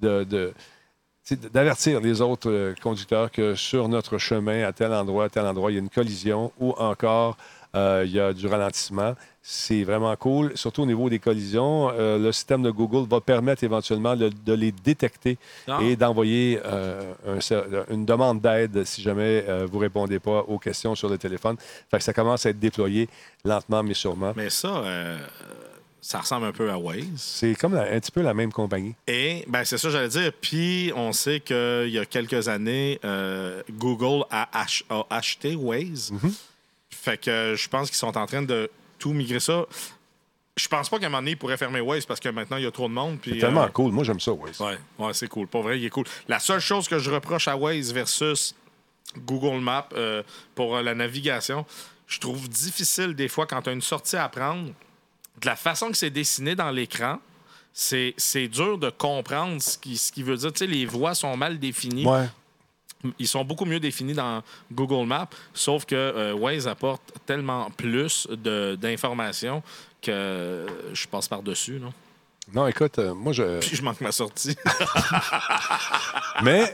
d'avertir les autres euh, conducteurs que sur notre chemin, à tel endroit, à tel endroit, il y a une collision ou encore euh, il y a du ralentissement. C'est vraiment cool, surtout au niveau des collisions. Euh, le système de Google va permettre éventuellement de, de les détecter Ah. et d'envoyer euh, un une demande d'aide si jamais vous ne répondez pas aux questions sur le téléphone. Fait que ça commence à être déployé lentement mais sûrement. Mais ça, ça ressemble un peu à Waze. C'est comme la- un petit peu la même compagnie. Et, ben, c'est ça, que j'allais dire. Puis, on sait qu'il y a quelques années, euh, Google a, ach- a acheté Waze. Mhm. Fait que je pense qu'ils sont en train de tout migrer ça. Je pense pas qu'à un moment donné, ils pourraient fermer Waze parce que maintenant, il y a trop de monde. Puis, Tellement euh, cool. Moi, j'aime ça, Waze. Ouais, ouais c'est cool. Pas vrai, il est cool. La seule chose que je reproche à Waze versus Google Maps euh, pour euh, la navigation, je trouve difficile des fois quand tu as une sortie à prendre, de la façon que c'est dessiné dans l'écran. C'est c'est dur de comprendre ce qui, ce qui veut dire. Tu sais, les voies sont mal définies. Ouais. Ils sont beaucoup mieux définis dans Google Maps, sauf que euh, Waze apporte tellement plus d'informations que je passe par-dessus. non? Non, écoute, euh, moi, je. Puis je manque ma sortie. Mais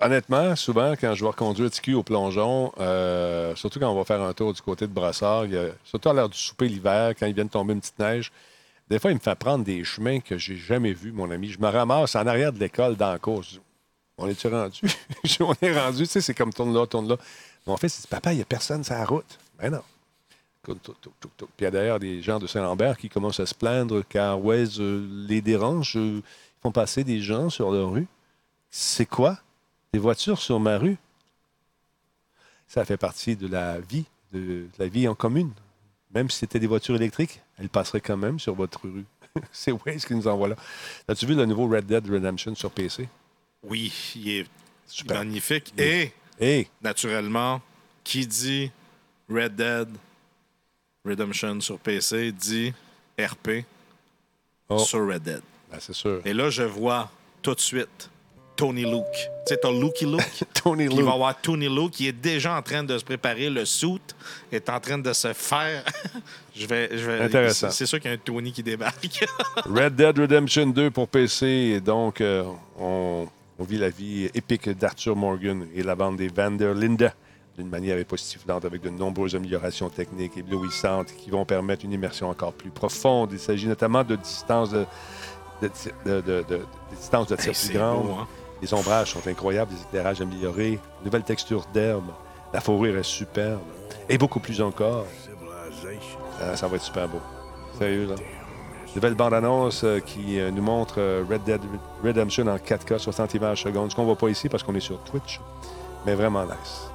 honnêtement, souvent, quand je vais reconduire TQ au plongeon, euh, surtout quand on va faire un tour du côté de Brassard, il y a- surtout à l'heure du souper l'hiver, quand il vient de tomber une petite neige, des fois, il me fait prendre des chemins que j'ai jamais vus, mon ami. Je me ramasse en arrière de l'école dans la course. On est-tu rendu? On est rendu, tu sais, c'est comme tourne là, tourne là. Mon fils, il dit Papa, il n'y a personne sur la route. Ben non. Puis il y a d'ailleurs des gens de Saint-Lambert qui commencent à se plaindre car Waze les dérange. ils font passer des gens sur leur rue. C'est quoi? Des voitures sur ma rue? Ça fait partie de la vie, de, de la vie en commune. Même si c'était des voitures électriques, elles passeraient quand même sur votre rue. C'est Waze qui nous envoie là? As-tu vu le nouveau Red Dead Redemption sur PC? Oui, il est Super. magnifique. Et, naturellement, qui dit Red Dead Redemption sur PC dit RP Oh. sur Red Dead. ben, c'est sûr. Et là, je vois tout de suite Tony Luke. Tu sais, t'as Lucky Luke. Tony Il Luke. va avoir Tony Luke qui est déjà en train de se préparer. Le suit est en train de se faire. je vais, je vais, Intéressant. C'est c'est sûr qu'il y a un Tony qui débarque. Red Dead Redemption 2 pour PC. Et donc, euh, on, on vit la vie épique d'Arthur Morgan et la bande des Vanderlinde d'une manière époustouflante avec de nombreuses améliorations techniques éblouissantes qui vont permettre une immersion encore plus profonde. Il s'agit notamment de distances de, de, tir- de, de- de- de distances de tir Hey, plus grandes. beau, hein? Les ombrages sont incroyables, les éclairages améliorés, nouvelle texture d'herbe, la fourrure est superbe et beaucoup plus encore. Euh, ça va être super beau. Sérieux, là? Nouvelle bande-annonce euh, qui euh, nous montre euh, Red Dead Redemption en 4K, 60 images secondes. Ce qu'on voit pas ici parce qu'on est sur Twitch. Mais vraiment nice.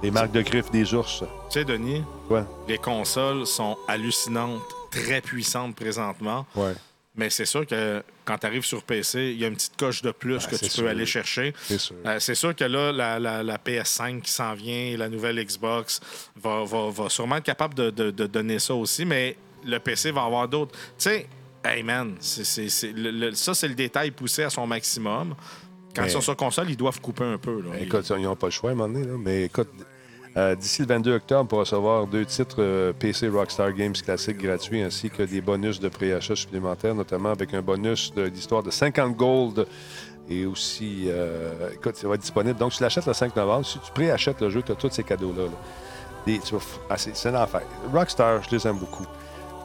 Des marques de griffes des ours. Tu sais, Denis, Ouais. les consoles sont hallucinantes, très puissantes présentement. Ouais. Mais c'est sûr que quand tu arrives sur PC, il y a une petite coche de plus Ah, que tu sûr. peux aller chercher. C'est sûr. Euh, c'est sûr que là, la, la- la PS5 qui s'en vient, la nouvelle Xbox, va, va- va sûrement être capable de, de- de donner ça aussi, mais le PC va avoir d'autres. Tu sais, hey man, le- le- ça, c'est le détail poussé à son maximum. Quand Mais- ils sont sur console, ils doivent couper un peu. Là. Écoute, ils n'ont pas le choix à un moment donné. là. Mais écoute, euh, d'ici le 22 octobre, pour recevoir deux titres euh, PC Rockstar Games classiques gratuits ainsi que des bonus de préachat supplémentaires, notamment avec un bonus de- d'histoire de 50 gold. Et aussi, euh, écoute, ça va être disponible. Donc, tu l'achètes le 5 novembre. Si tu préachètes le jeu, tu as tous ces cadeaux-là. là. Ah, c'est c'est un enfer. Rockstar, je les aime beaucoup.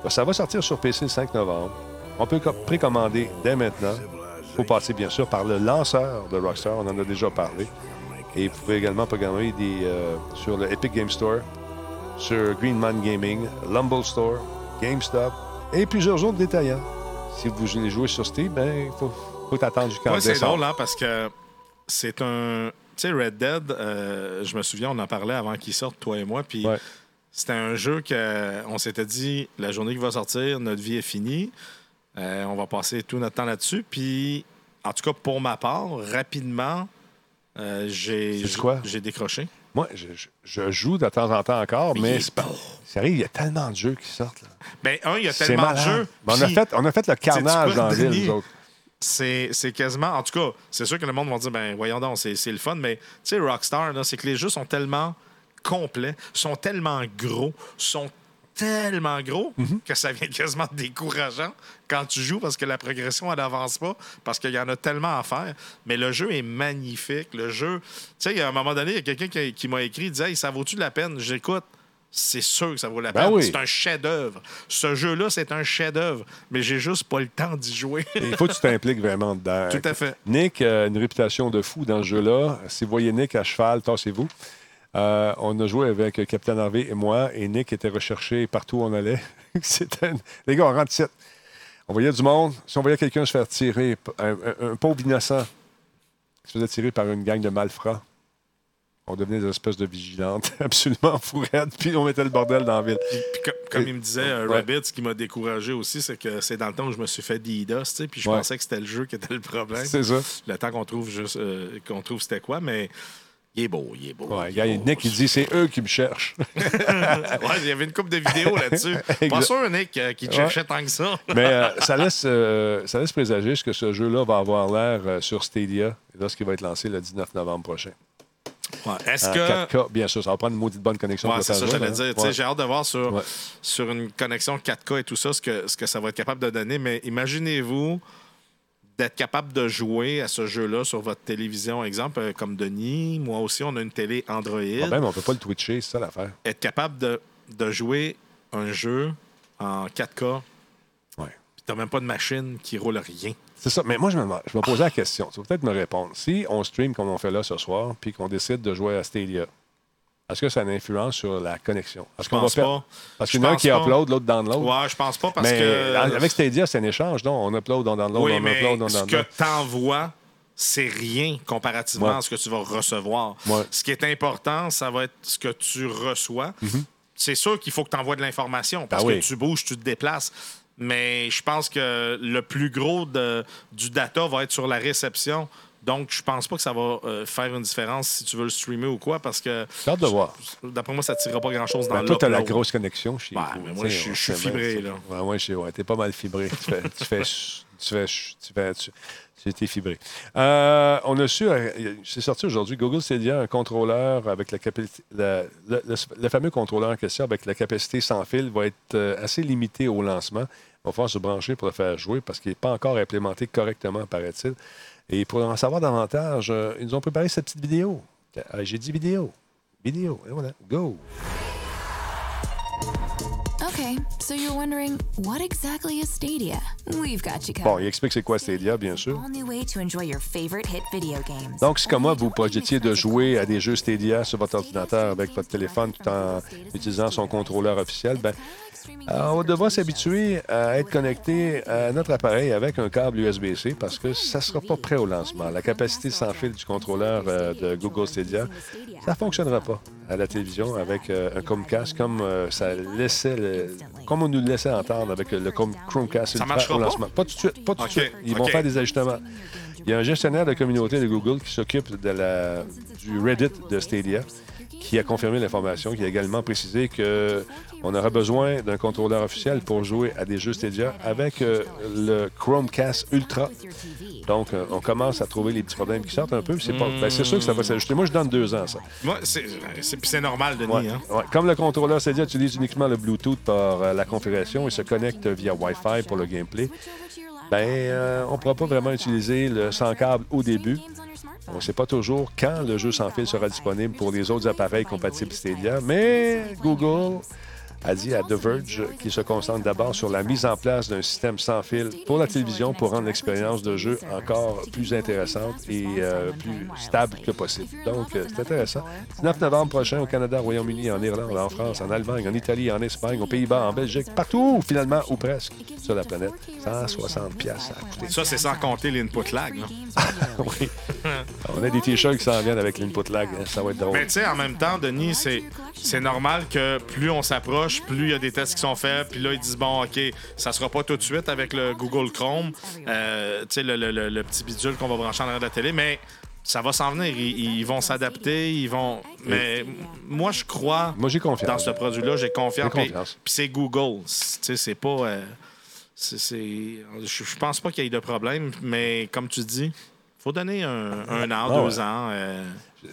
Ça va sortir sur PC le 5 novembre. On peut co- précommander dès maintenant. Il faut passer, bien sûr, par le lanceur de Rockstar. On en a déjà parlé. Et vous pouvez également programmer des, euh, sur le Epic Game Store, sur Greenman Gaming, Lumble Store, GameStop et plusieurs autres détaillants. Si vous voulez jouer sur Steam, ben, il faut, faut attendre jusqu'en Ouais, c'est drôle, hein, parce que c'est un. Tu sais, Red Dead, euh, je me souviens, on en parlait avant qu'il sorte, toi et moi, puis Ouais. c'était un jeu qu'on s'était dit, la journée qui va sortir, notre vie est finie, Euh, on va passer tout notre temps là-dessus, puis en tout cas, pour ma part, rapidement, euh, j'ai j'ai décroché. Moi, je, je- je joue de temps en temps encore, Mais c'est pas. Sérieux, il y a tellement de jeux qui sortent. là. Ben, un, il y a tellement de jeux. Mais on, a fait, on a fait le carnage dans la ville, Denis? nous autres. c'est c'est quasiment. En tout cas, c'est sûr que le monde va dire, ben voyons donc, c'est c'est le fun, mais tu sais, Rockstar, là, c'est que les jeux sont tellement complets, sont tellement gros, sont tellement gros Mhm. que ça vient quasiment décourageant quand tu joues parce que la progression, elle n'avance pas, parce qu'il y en a tellement à faire. Mais le jeu est magnifique. Le jeu. Tu sais, a un moment donné, il y a quelqu'un qui, qui m'a écrit, il disait, hey, ça vaut-tu de la peine? J'écoute. C'est sûr que ça vaut la Ben peine. oui. C'est un chef-d'œuvre. Ce jeu-là, c'est un chef-d'œuvre. Mais j'ai juste pas le temps d'y jouer. Il faut que tu t'impliques vraiment dedans. Tout à fait. Nick a une réputation de fou dans ce jeu-là. Si vous voyez Nick à cheval, tassez-vous. Euh, on a joué avec Capitaine Harvey et moi, et Nick était recherché partout où on allait. C'était Les gars, on rentre ici. On voyait du monde. Si on voyait quelqu'un se faire tirer, un, un- un pauvre innocent qui se faisait tirer par une gang de malfrats, on devenait des espèces de vigilantes absolument fourrettes, puis on mettait le bordel dans la ville. Puis, puis co- comme il me disait, euh, Ouais. Rabbit, ce qui m'a découragé aussi, c'est que c'est dans le temps où je me suis fait DDoS, tu sais, puis je Ouais. pensais que c'était le jeu qui était le problème. C'est ça. Le temps qu'on trouve juste euh, qu'on trouve c'était quoi, mais il est beau, il est beau. Ouais, il est beau. Nick, il dit c'est eux qui me cherchent. ouais, il y avait une couple de vidéos là-dessus. Pas sûr, Nick, euh, qui te cherchait tant que ça. Mais euh, ça, laisse, euh, ça laisse présager ce que ce jeu-là va avoir l'air euh, sur Stadia lorsqu'il va être lancé le 19 novembre prochain. Ouais. Est-ce que. 4K, bien sûr, ça va prendre une maudite bonne connexion. Ouais, c'est ça, j'allais dire. Ouais. J'ai hâte de voir sur, sur une connexion 4K et tout ça ce que, ce que ça va être capable de donner. Mais imaginez-vous d'être capable de jouer à ce jeu-là sur votre télévision, exemple, euh, comme Denis. Moi aussi, on a une télé Android. Ah ben, mais on peut pas le twitcher, c'est ça l'affaire. Être capable de, de jouer un jeu en 4K, Ouais. puis t'as même pas de machine qui roule rien. C'est ça. Mais moi, je me, je me posais la question. Tu vas peut-être me répondre. Si on stream comme on fait là ce soir, puis qu'on décide de jouer à Stadia, est-ce que ça a une influence sur la connexion? Est-ce Je qu'on pense pas. Parce qu'il y en a un qui pas. upload, l'autre download. Ouais, je pense pas parce mais que. avec Stadia, c'est un échange, non? On upload, on download, Oui, on mais upload, on ce download. que t'envoies, c'est rien comparativement Ouais. à ce que tu vas recevoir. Ouais. Ce qui est important, ça va être ce que tu reçois. C'est sûr qu'il faut que tu envoies de l'information parce Ben oui. que tu bouges, tu te déplaces. Mais je pense que le plus gros de- du data va être sur la réception. Donc, je pense pas que ça va euh, faire une différence si tu veux le streamer ou quoi, parce que J'ai hâte de voir. d'après moi, ça ne tirera pas grand-chose dans Ben, toi, t'as la l'upload. grosse connexion chez vous. moi, Tu je suis- on fibré, là. Ouais, ouais, ouais, t'es pas mal fibré. Tu fais, tu fais, tu fais, tu fais, tu, tu fibré. Euh, on a su, euh, c'est sorti aujourd'hui, Google Stadia, un contrôleur avec la capacité, la- le, le- le fameux contrôleur en question avec la capacité sans fil va être euh, assez limité au lancement. Il va falloir se brancher pour le faire jouer parce qu'il n'est pas encore implémenté correctement, paraît-il. Et pour en savoir davantage, euh, ils nous ont préparé cette petite vidéo. Euh, J'ai dit vidéo. Vidéo. Et voilà. Go. Okay, so you're wondering what exactly is Stadia? We've got you Bon, covered. il explique c'est quoi Stadia, bien sûr. Donc, si comme moi, vous projetiez de jouer à des jeux Stadia sur votre ordinateur avec votre téléphone tout en utilisant son contrôleur officiel, ben, euh, on devra s'habituer à être connecté à notre appareil avec un câble USB-C parce que ça ne sera pas prêt au lancement. La capacité sans fil du contrôleur euh, de Google Stadia, ça ne fonctionnera pas à la télévision avec euh, un Chromecast comme euh, ça laissait le- comme on nous le laissait entendre avec le Chrome- Chromecast Ça marchera au lancement. Pas tout de suite, pas tout de suite. Ils vont faire des ajustements. Il y a un gestionnaire de communauté de Google qui s'occupe de la, du Reddit de Stadia, qui a confirmé l'information, qui a également précisé qu'on aura besoin d'un contrôleur officiel pour jouer à des jeux Stadia avec euh, le Chromecast Ultra. Donc, euh, on commence à trouver les petits problèmes qui sortent un peu. C'est pas- ben, c'est sûr que ça va s'ajuster. Moi, je donne deux ans, ça. Moi, c'est normal, Denis. Ouais, Hein? ouais. Comme le contrôleur Stadia utilise uniquement le Bluetooth par euh, la configuration et se connecte via Wi-Fi pour le gameplay, ben, euh, on ne pourra pas vraiment utiliser le sans câble au début. On ne sait pas toujours quand le jeu sans fil sera disponible pour les autres appareils compatibles Stadia, mais Google a dit à The Verge qu'il se concentre d'abord sur la mise en place d'un système sans fil pour la télévision pour rendre l'expérience de jeu encore plus intéressante et euh, plus stable que possible. Donc, euh, c'est intéressant. 19 novembre prochain au Canada, au Royaume-Uni, en Irlande, en France, en Allemagne, en Italie, en Espagne, aux Pays-Bas, en Belgique, partout, finalement, ou presque, sur la planète. 160 pièces à coûter. Ça, c'est sans compter l'input lag. là. Oui. On a des t-shirts qui s'en viennent avec l'input lag. hein. Ça va être drôle. Mais tu sais, en même temps, Denis, c'est, c'est normal que plus on s'approche, plus il y a des tests qui sont faits. Puis là, ils disent, bon, OK, ça sera pas tout de suite avec le Google Chrome, euh, tu sais, le, le- le- le petit bidule qu'on va brancher en arrière de la télé, mais ça va s'en venir. Ils, ils vont s'adapter, ils vont... Mais moi, je crois Moi, j'ai confiance. dans ce produit-là, j'ai confiance. Puis, confiance. puis c'est Google. Tu sais, c'est pas... euh, c'est, Je, pense pas qu'il y ait de problème, mais comme tu dis, faut donner un, un an, Ah deux ouais. ans. euh,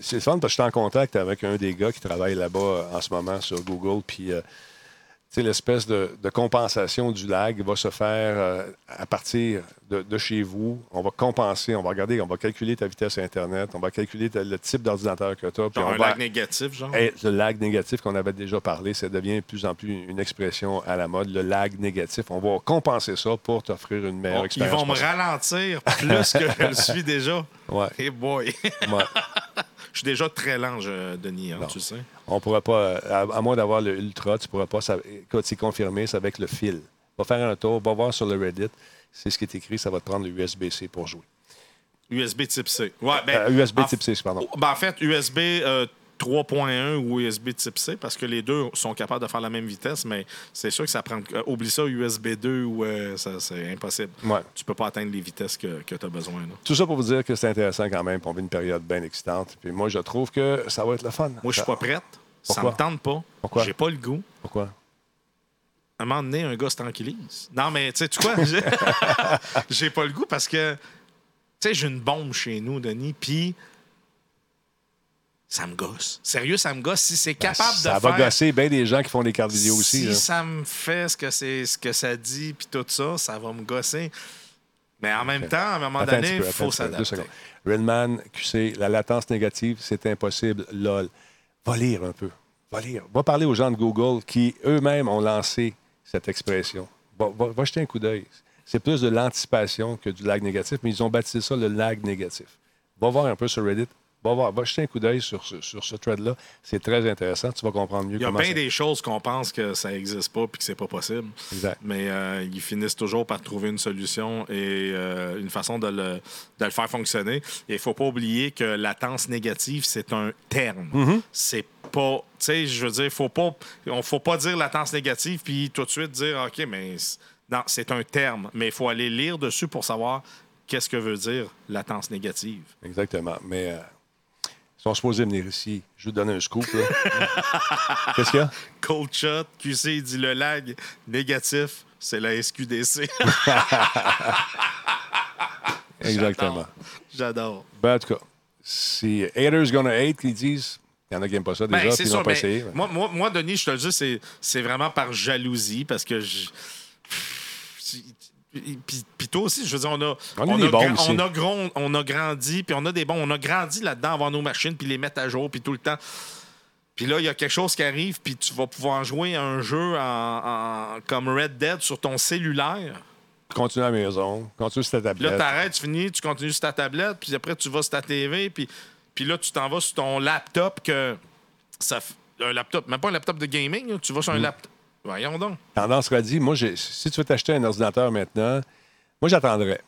C'est fun parce que je suis en contact avec un des gars qui travaille là-bas euh, en ce moment sur Google. Puis, euh, tu sais, l'espèce de, de compensation du lag va se faire euh, à partir de, de chez vous. On va compenser, on va regarder, on va calculer ta vitesse Internet, on va calculer ta- le type d'ordinateur que tu as. genre un lag négatif, genre? Et le lag négatif qu'on avait déjà parlé, ça devient de plus en plus une expression à la mode. Le lag négatif, on va compenser ça pour t'offrir une meilleure Bon, ils expérience. vont me ralentir plus que je le suis déjà. Ouais. Hey boy. Ouais. je suis déjà très lent, je- Denis, hein, tu sais. On pourra pas, euh, à, à moins d'avoir le Ultra, tu pourras pas. Ça, c'est confirmé, c'est avec le fil. Va faire un tour, va voir sur le Reddit. C'est ce qui est écrit, ça va te prendre le USB-C pour jouer. USB type C. Ouais, ben, Euh, USB en- type C, pardon. Ben, en fait, USB euh, 3.1 ou USB type C, parce que les deux sont capables de faire la même vitesse, mais c'est sûr que ça prend. euh, oublie ça, USB 2 ou euh, ça, c'est impossible. Ouais. Tu peux pas atteindre les vitesses que, tu as besoin. là. Tout ça pour vous dire que c'est intéressant quand même. On vit une période bien excitante. Puis moi, je trouve que ça va être le fun. Moi, je suis pas prête. Ça me tente pas. Pourquoi? J'ai pas le goût. Pourquoi? à un moment donné, un gars se tranquillise. Non, mais tu sais, tu quoi? J'ai- J'ai pas le goût parce que, tu sais, j'ai une bombe chez nous, Denis, puis ça me gosse. Sérieux, ça me gosse. Si c'est capable ça de va faire... gosser bien des gens qui font des cartes vidéo aussi. Si là. ça me fait ce que, c'est, ce que ça dit, puis tout ça, ça va me gosser. Mais en même temps, à un moment Attends donné, il faut s'adapter. Redman, QC, la latence négative, c'est impossible. LOL. Va lire un peu. Va lire. Va parler aux gens de Google qui eux-mêmes ont lancé cette expression. Va, va- va jeter un coup d'œil. C'est plus de l'anticipation que du lag négatif, mais ils ont baptisé ça le lag négatif. Va voir un peu sur Reddit. Va, voir, va jeter un coup d'œil sur ce, sur ce thread-là. C'est très intéressant. Tu vas comprendre mieux Il y a bien ça- des choses qu'on pense que ça n'existe pas puis que c'est pas possible. Exact. Mais euh, ils finissent toujours par trouver une solution et euh, une façon de le, de le faire fonctionner. Et il faut pas oublier que latence négative, c'est un terme. Mm-hmm. C'est pas. Tu sais, je veux dire, faut pas. On faut pas dire latence négative puis tout de suite dire OK, mais. Non, c'est un terme. Mais il faut aller lire dessus pour savoir qu'est-ce que veut dire latence négative. Exactement. Mais euh, sont supposés venir ici. Je vais te donner un scoop. là. Qu'est-ce qu'il y a? Cold shot, QC il dit le lag négatif, c'est la SQDC. Exactement. J'adore. Ben, en tout cas, si haters gonna hate, qu'ils disent, il y en a qui n'aiment pas ça déjà, Ben, puis ils n'ont pas mais essayé. moi, moi, moi, Denis, je te le dis, c'est, c'est vraiment par jalousie parce que je. Puis, puis toi aussi, je veux dire, on a, On a des a, bons gra- aussi. on a gron- on a grandi, puis on a des bons, on a grandi là-dedans, avoir nos machines, puis les mettre à jour, puis tout le temps. Puis là, il y a quelque chose qui arrive, puis tu vas pouvoir jouer à un jeu en, en- comme Red Dead sur ton cellulaire. Continue à la maison, continue sur ta Puis là, tablette. t'arrêtes, tu finis, tu continues sur ta tablette, puis après, tu vas sur ta TV, puis, puis là, tu t'en vas sur ton laptop, que ça un laptop, même pas un laptop de gaming, là, tu vas sur Mm. un laptop. Voyons donc. Tendance dit, moi, si tu veux t'acheter un ordinateur maintenant, moi, j'attendrais.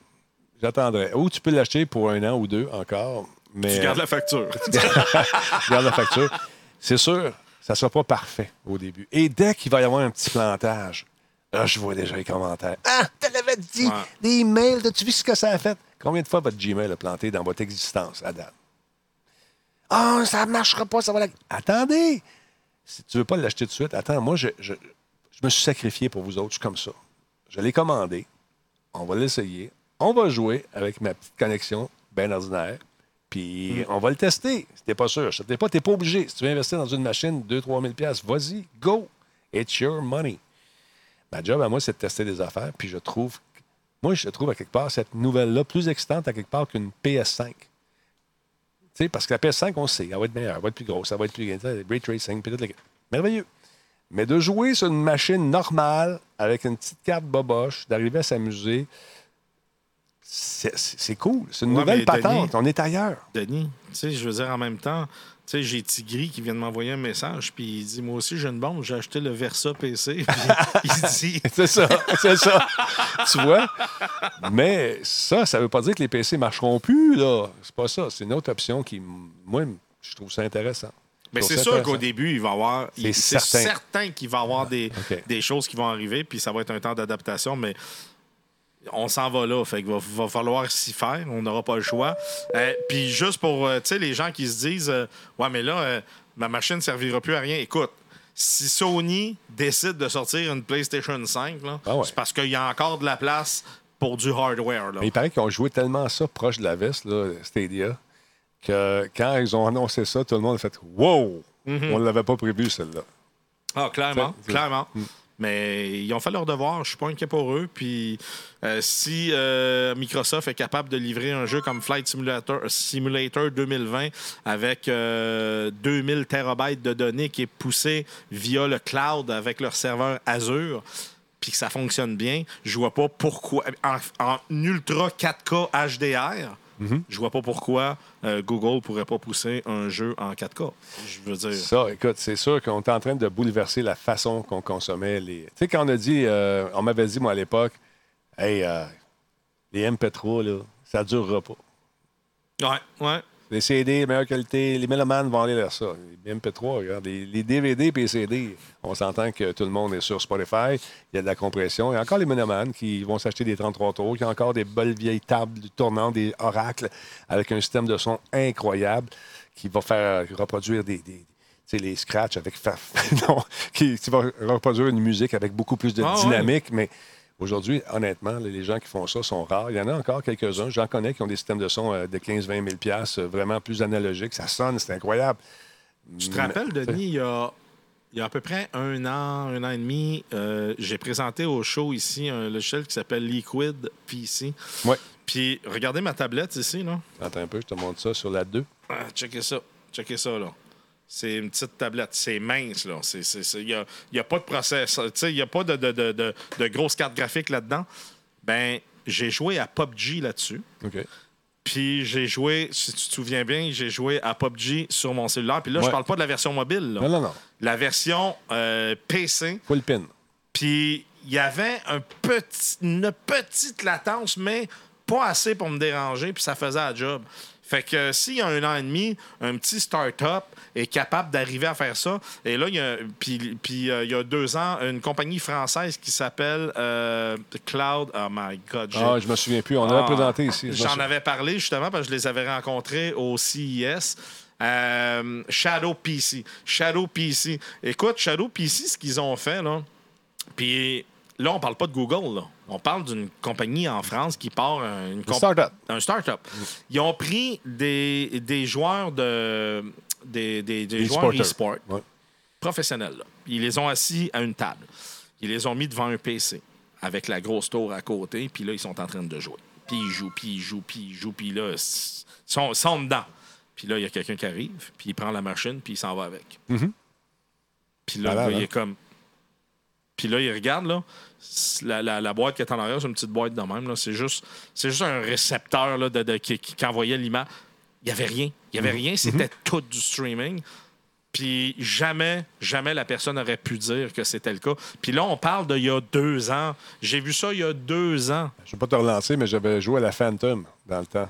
J'attendrais. Ou tu peux l'acheter pour un an ou deux encore. Mais Tu gardes la facture. Regarde la facture. C'est sûr, ça ne sera pas parfait au début. Et dès qu'il va y avoir un petit plantage, là, je vois déjà les commentaires. Ah, tu l'avais dit, Ouais. des emails, as-tu vu ce que ça a fait? Combien de fois votre Gmail a planté dans votre existence à date? Ah, ça ne marchera pas, ça va la... Attendez! Si tu ne veux pas l'acheter tout de suite, attends, moi, je, je, je me suis sacrifié pour vous autres, je suis comme ça. Je l'ai commandé, on va l'essayer, on va jouer avec ma petite connexion bien ordinaire, puis on va le tester. Si t'es pas sûr, je t'ai pas, t'es pas obligé. Si tu veux investir dans une machine, 2-3 000 pièces, vas-y, go. It's your money. Ma job à moi, c'est de tester des affaires, puis je trouve, moi, je trouve à quelque part cette nouvelle-là plus excitante à quelque part qu'une PS5. Tu sais, parce que la PS5, on sait, elle va être meilleure, elle va être plus grosse, elle va être plus Ray tracing, puis tout le... Merveilleux. Mais de jouer sur une machine normale, avec une petite carte boboche, d'arriver à s'amuser, c'est cool. C'est une Ouais, nouvelle patente. Denis- On est ailleurs. Denis, tu sais, je veux dire, en même temps, tu sais, j'ai Tigri qui vient de m'envoyer un message, puis il dit Moi aussi, j'ai une bombe, j'ai acheté le Versa PC. Puis il dit C'est ça, c'est ça. tu vois? Mais ça, ça veut pas dire que les PC marcheront plus, là. C'est pas ça. C'est une autre option qui, moi, je trouve ça intéressant. Mais c'est sûr qu'au début, il va y avoir. C'est certain. certain, qu'il va y avoir des, des choses qui vont arriver, puis ça va être un temps d'adaptation, mais on s'en va là. Fait qu'il va, va falloir s'y faire. On n'aura pas le choix. Euh, puis juste pour euh, les gens qui se disent euh, Ouais, mais là, ma machine ne servira plus à rien. Écoute. Si Sony décide de sortir une PlayStation 5, là, Ah ouais. c'est parce qu'il y a encore de la place pour du hardware. Là. Mais il paraît qu'ils ont joué tellement ça proche de la veste, là, Stadia, que quand ils ont annoncé ça, tout le monde a fait Wow! On ne l'avait pas prévu, celle-là. Ah, clairement, clairement. Mais ils ont fait leur devoir, je suis pas inquiet pour eux. Puis euh, si euh, Microsoft est capable de livrer un jeu comme Flight Simulator, Simulator 2020 avec euh, 2000 terabytes de données qui est poussé via le cloud avec leur serveur Azure, puis que ça fonctionne bien, je vois pas pourquoi. En, en ultra 4K HDR, je vois pas pourquoi euh, Google pourrait pas pousser un jeu en 4K. Je veux dire. Ça, écoute, c'est sûr qu'on est en train de bouleverser la façon qu'on consommait les. Tu sais, quand on a dit, euh, on m'avait dit, moi, à l'époque, hey, euh, les MP3, là, ça ne durera pas. Ouais, ouais. Les CD, meilleure qualité, les mélomanes vont aller vers ça. Les MP3, regarde, les, les DVD et les CD, on s'entend que tout le monde est sur Spotify, il y a de la compression. Il y a encore les mélomanes qui vont s'acheter des 33 tours, qui ont encore des belles vieilles tables tournantes, des oracles, avec un système de son incroyable qui va faire reproduire des. des- les scratchs avec. non, qui, qui va reproduire une musique avec beaucoup plus de Ah ouais. dynamique, mais Aujourd'hui, honnêtement, les gens qui font ça sont rares. Il y en a encore quelques-uns. J'en connais qui ont des systèmes de son euh, de 15-20 000 piastres, euh, vraiment plus analogiques. Ça sonne, c'est incroyable. Tu te rappelles, Denis, il y a, il y a à peu près un an, un an et demi, euh, j'ai présenté au show ici un logiciel qui s'appelle Liquid PC. Ouais. Puis regardez ma tablette ici, là. Attends un peu, je te montre ça sur la 2. Ah, checkez ça. Checkez ça, là. C'est une petite tablette. C'est mince, là. Il n'y a, y a pas de process. Tu sais, Il n'y a pas de, de, de, de, grosses cartes graphiques là-dedans. Ben, j'ai joué à PUBG là-dessus. OK. Puis j'ai joué, si tu te souviens bien, j'ai joué à PUBG sur mon cellulaire. Puis là, je Ouais. parle pas de la version mobile. là. Non, non, non. La version euh, PC. Full pin. Puis il y avait un petit, une petite latence, mais pas assez pour me déranger, puis ça faisait la job. Fait que euh, s'il y a un an et demi, un petit start-up est capable d'arriver à faire ça, et là, il y a, puis, puis, euh, il y a deux ans, une compagnie française qui s'appelle euh, Cloud. Oh my God. Ah, je me souviens plus. On avait ah, présenté ici. J'en avais parlé justement parce que je les avais rencontrés au CES. Euh, Shadow PC. Shadow PC. Écoute, Shadow PC, ce qu'ils ont fait, là. Puis là, on parle pas de Google, là. On parle d'une compagnie en France qui part un- une start-up. un start-up. Ils ont pris des, des joueurs de. des, des, des joueurs e-sport Ouais. professionnels. là. Ils les ont assis à une table. Ils les ont mis devant un PC avec la grosse tour à côté. Puis là, ils sont en train de jouer. Puis ils jouent, puis ils jouent, puis ils jouent. Puis là, ils sont, sont dedans. Puis là, il y a quelqu'un qui arrive, puis il prend la machine, puis il s'en va avec. Mhm. Puis là, Malade, il hein? est comme. Puis là, il regarde, là, la, la- la boîte qui est en arrière, c'est une petite boîte de même. C'est juste, juste un récepteur là, de, de- qui, envoyait l'image. Il n'y avait rien. Il n'y avait rien. C'était tout du streaming. Puis jamais, jamais la personne aurait pu dire que c'était le cas. Puis là, on parle d'il y a deux ans. J'ai vu ça il y a deux ans. Je ne vais pas te relancer, mais j'avais joué à la Phantom dans le temps.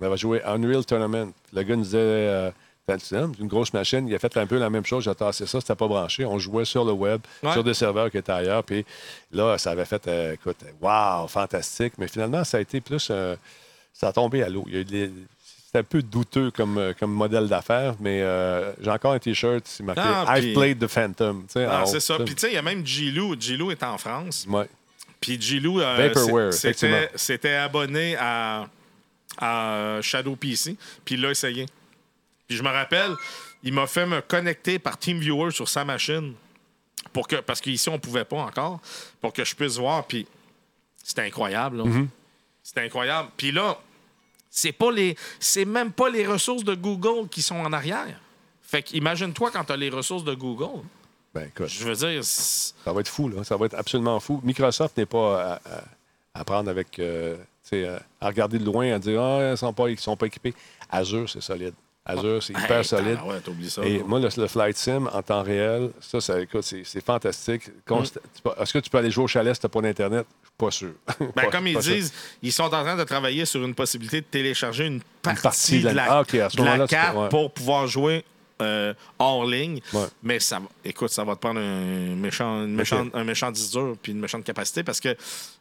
On avait joué Unreal Tournament. Le gars nous disait euh, C'est une grosse machine. Il a fait un peu la même chose. J'ai tassé ça, c'était pas branché. On jouait sur le web, Ouais. sur des serveurs qui étaient ailleurs. Puis là, ça avait fait, euh, écoute, wow, fantastique. Mais finalement, ça a été plus. euh, ça a tombé à l'eau. Il y a eu des- C'était un peu douteux comme, euh, comme modèle d'affaires, mais euh, j'ai encore un T-shirt, c'est marqué Ah, I've played the Phantom. Ah, c'est ça. Puis tu sais, il y a même Gilou. Gilou est en France. Ouais. Puis Gilou, euh, c'est- c'était abonné à, à Shadow PC, puis il l'a essayé. Puis je me rappelle, il m'a fait me connecter par TeamViewer sur sa machine, pour que, parce qu'ici, on pouvait pas encore, pour que je puisse voir, puis c'était incroyable. Mm-hmm. C'était incroyable. Puis là, c'est pas les c'est même pas les ressources de Google qui sont en arrière. Fait qu'imagine-toi quand tu as les ressources de Google. Ben, écoute. Je veux dire, Ça va être fou, là. Ça va être absolument fou. Microsoft n'est pas à, à- à prendre avec. euh, euh, à regarder de loin, à dire Ah, ils ne sont, pas- ils sont pas équipés. Azure, c'est solide. Azure, c'est hyper Hey, solide. Ouais, t'oublies ça. Et moi, le, le Flight Sim en temps réel, ça, ça écoute, c'est fantastique. Peux- Est-ce que tu peux aller jouer au chalet si tu n'as pas d'Internet? Je suis pas sûr. Ben, Pas- comme ils sûr. disent, ils sont en train de travailler sur une possibilité de télécharger une partie, partie de de la- Ah, de la carte peux- ouais. pour pouvoir jouer euh, hors ligne. Ouais. Mais ça, écoute, ça va te prendre un méchant, une méchant, un méchant disque dur puis une méchante capacité parce que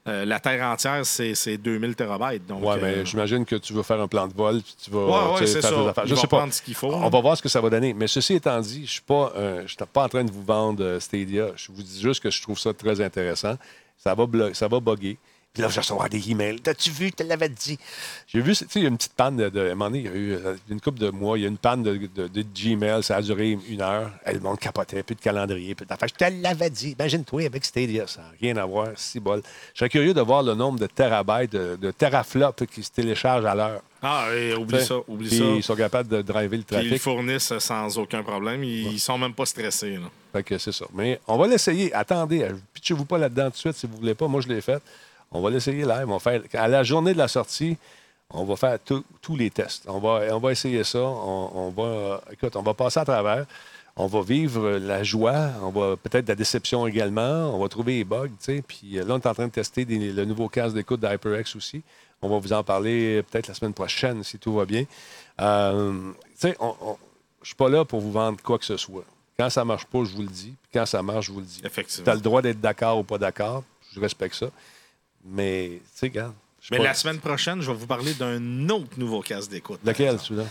euh, la Terre entière, c'est c'est 2000 terabytes. Donc, euh, mais j'imagine que tu veux faire un plan de vol, puis tu vas Ouais, ouais, faire ça. tes affaires. Je sais pas. ce faut, On va voir ce que ça va donner. Mais ceci étant dit, je ne suis pas, euh, je suis pas en train de vous vendre euh, Stadia. Je vous dis juste que je trouve ça très intéressant. Ça va, ça va bugger. Puis là, je vais recevoir des emails. T'as-tu vu? Te l'avais dit. J'ai vu, tu sais, il y a une petite panne de. de- à un moment donné, il y a eu euh, une couple de mois, il y a une panne de, de- de Gmail. Ça a duré une heure. Et le monde capotait, plus de calendrier, plus d'affaires. Je te l'avais dit. Imagine-toi avec Stadia, ça n'a rien à voir. Si bol. Je serais curieux de voir le nombre de terabytes, de, de teraflops qui se téléchargent à l'heure. Ah, et oublie T'sais. ça, oublie Puis ça. Ils sont capables de driver le Puis ils trafic. fournissent sans aucun problème. Ils, ils sont même pas stressés. là. Fait que c'est ça. Mais on va l'essayer. Attendez, pitchez-vous pas là-dedans tout de suite si vous voulez pas. Moi, je l'ai fait. On va l'essayer live. On va faire, à la journée de la sortie, on va faire tous les tests. On va, on va essayer ça. On, on va, écoute, on va passer à travers. On va vivre la joie. On va peut-être la déception également. On va trouver les bugs. Puis euh, là, on est en train de tester des- le nouveau casque d'écoute d'HyperX aussi. On va vous en parler euh, peut-être la semaine prochaine si tout va bien. Euh, je suis pas là pour vous vendre quoi que ce soit. Quand ça marche pas, je vous le dis. Puis quand ça marche, je vous le dis. Effectivement. Tu as le droit d'être d'accord ou pas d'accord. Je respecte ça. Mais, tu sais, regarde. Mais pas- la semaine prochaine, je vais vous parler d'un autre nouveau casque d'écoute. Lequel, celui-là?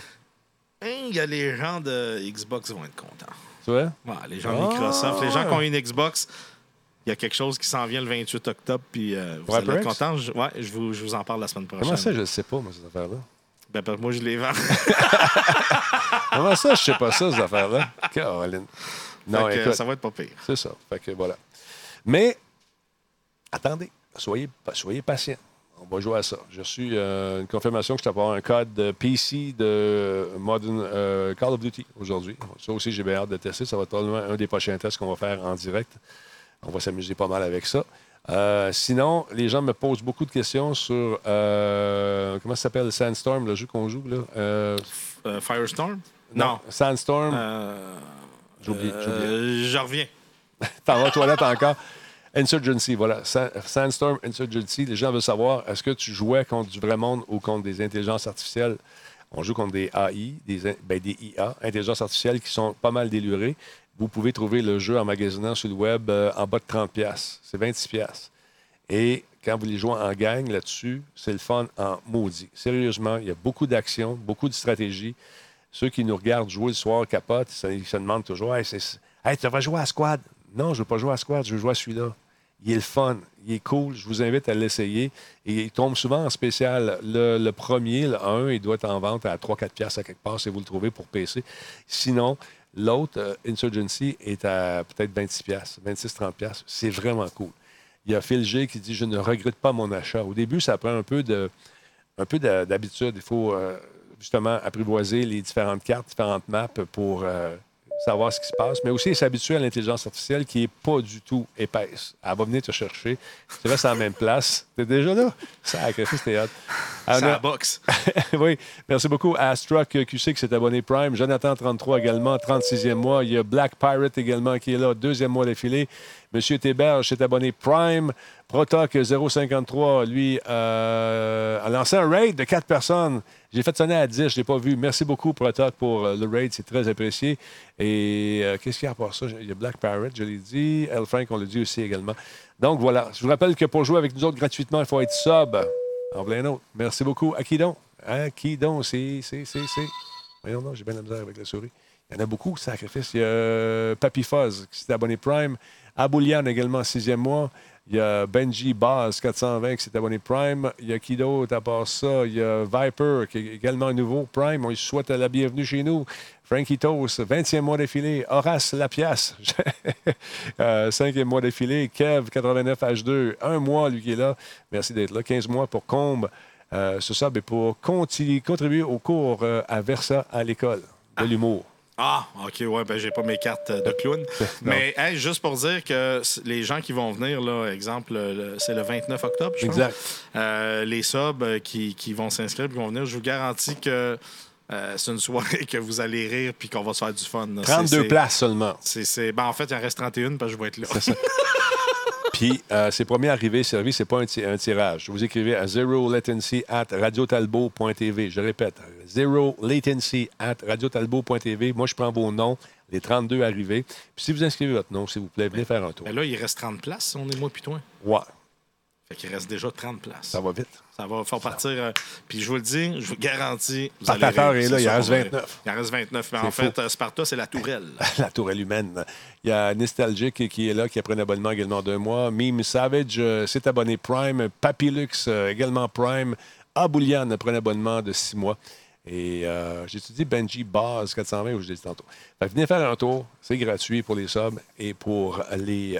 Il y a les gens de Xbox qui vont être contents. Tu vois? Ouais, les gens de Ah! Microsoft, les gens qui ont une Xbox, il y a quelque chose qui s'en vient le 28 octobre, puis euh, vous allez être contents. Je, ouais, je vous, je vous en parle la semaine prochaine. Comment ça, je ne sais pas, moi, ces affaires-là? Ben, ben, moi, je les vends. Comment ça, je sais pas ça, ces affaires-là? Caroline. Non, Fait que, écoute, ça va être pas pire. c'est ça. Fait que voilà. Mais, attendez, soyez, soyez patient. On va jouer à ça. J'ai reçu euh, une confirmation que je t'apporte un code de PC de Modern euh, Call of Duty aujourd'hui. Ça aussi, j'ai bien hâte de tester. Ça va être probablement un des prochains tests qu'on va faire en direct. On va s'amuser pas mal avec ça. Euh, sinon, les gens me posent beaucoup de questions sur comment ça s'appelle Sandstorm, le jeu qu'on joue là? Firestorm? Non. Sandstorm. J'ai oublié. j'ai oublié. euh, je reviens. T'en vas aux toilettes encore. Insurgency, voilà. Sa- Sandstorm Insurgency. Les gens veulent savoir, est-ce que tu jouais contre du vrai monde ou contre des intelligences artificielles? On joue contre des AI, des, ben, des IA, intelligences artificielles qui sont pas mal délurées. Vous pouvez trouver le jeu en magasinant sur le web euh, en bas de 30$. piastres. C'est 26$. piastres. Et quand vous les jouez en gang là-dessus, c'est le fun en maudit. Sérieusement, il y a beaucoup d'action, beaucoup de stratégie. Ceux qui nous regardent jouer le soir capotent, ça- ils se demandent toujours Hey, hey, tu vas jouer à Squad. Non, je ne veux pas jouer à Squad, je veux jouer à celui-là. Il est le fun, il est cool, je vous invite à l'essayer. Il tombe souvent en spécial. Le, premier, le 1, il doit être en vente à 3-4 piastres à quelque part si vous le trouvez pour PC. Sinon, l'autre, euh, Insurgency, est à peut-être 26 piastres, 26-30 piastres. C'est vraiment cool. Il y a Phil G qui dit Je ne regrette pas mon achat. Au début, ça prend un peu de un peu d'habitude. Il faut. euh, justement apprivoiser les différentes cartes, différentes maps pour euh, savoir ce qui se passe, mais aussi s'habituer à l'intelligence artificielle qui n'est pas du tout épaisse. Elle va venir te chercher. Tu restes à la même place. T'es déjà là? Sacré, c'était hot. C'est la boxe. oui, merci beaucoup à Struck QC qui s'est abonné Prime. Jonathan, 33 également, 36e mois. Il y a Black Pirate également qui est là, deuxième mois d'affilée. Monsieur Théberge s'est abonné Prime. Protoc 053, lui, euh, a lancé un raid de 4 personnes. J'ai fait sonner à 10, je ne l'ai pas vu. Merci beaucoup, Protoc, pour euh, le raid. C'est très apprécié. Et euh, qu'est-ce qu'il y a à part ça? Il y a Black Pirate, je l'ai dit. L. Frank, on l'a dit aussi également. Donc voilà, je vous rappelle que pour jouer avec nous autres gratuitement, il faut être sub. En plein autre. Merci beaucoup. À qui donc? À qui donc? C'est, c'est, c'est, c'est. Voyons donc, j'ai bien la avec la souris. Il y en a beaucoup, sacrifice. Il y a Papy Fuzz qui s'est abonné Prime. Aboulian également, sixième mois. Il y a Benji Baz, 420, qui s'est abonné Prime. Il y a qui d'autre à part ça? Il y a Viper, qui est également nouveau Prime. On lui souhaite la bienvenue chez nous. Frankie Toast, 20e mois d'affilée. Horace Lapiasse, euh, 5e mois d'affilée. Kev, 89H2, un mois, lui qui est là. Merci d'être là. 15 mois pour Combe. Euh, ce sub est pour contribuer au cours euh, à Versa à l'école de l'humour. Ah, OK, ouais, ben j'ai pas mes cartes euh, de clown. Mais hey, juste pour dire que les gens qui vont venir, là, exemple, le- c'est le 29 octobre, je pense. Exact. Euh, les subs euh, qui, qui vont s'inscrire qui vont venir, je vous garantis que euh, c'est une soirée que vous allez rire puis qu'on va se faire du fun. là. 32 C'est- c'est- places seulement. c'est- c'est- ben, en fait, il en reste 31 parce que je vais être là. Puis, euh, c'est premier arrivé, servi, c'est pas un, ti- un tirage. Vous écrivez à zero latency at radiotalbo.tv. Je répète, zero latency at radiotalbo.tv. Moi, je prends vos noms, les 32 arrivés. Puis, si vous inscrivez votre nom, s'il vous plaît, venez faire un tour. Mais là, il reste 30 places, on est moi puis toi. Ouais, Fait qu'il reste déjà 30 places. ça va vite. Ça va faire partir. euh, puis je vous le dis, je vous garantis. Vous allez rire, est là, il en reste qu'on va rire. 29. Il en reste 29. Mais en fait, euh, Sparta, c'est la tourelle. la tourelle humaine. Il y a Nostalgic qui est là, qui a pris un abonnement également d'un mois. Meme Savage euh, s'est abonné Prime. Papylux euh, également Prime. Aboulian a pris un abonnement de six mois. Et j'ai dit Benji Baz 420, ou je l'ai dit tantôt. Fait que venez faire un tour. C'est gratuit pour les subs et pour les,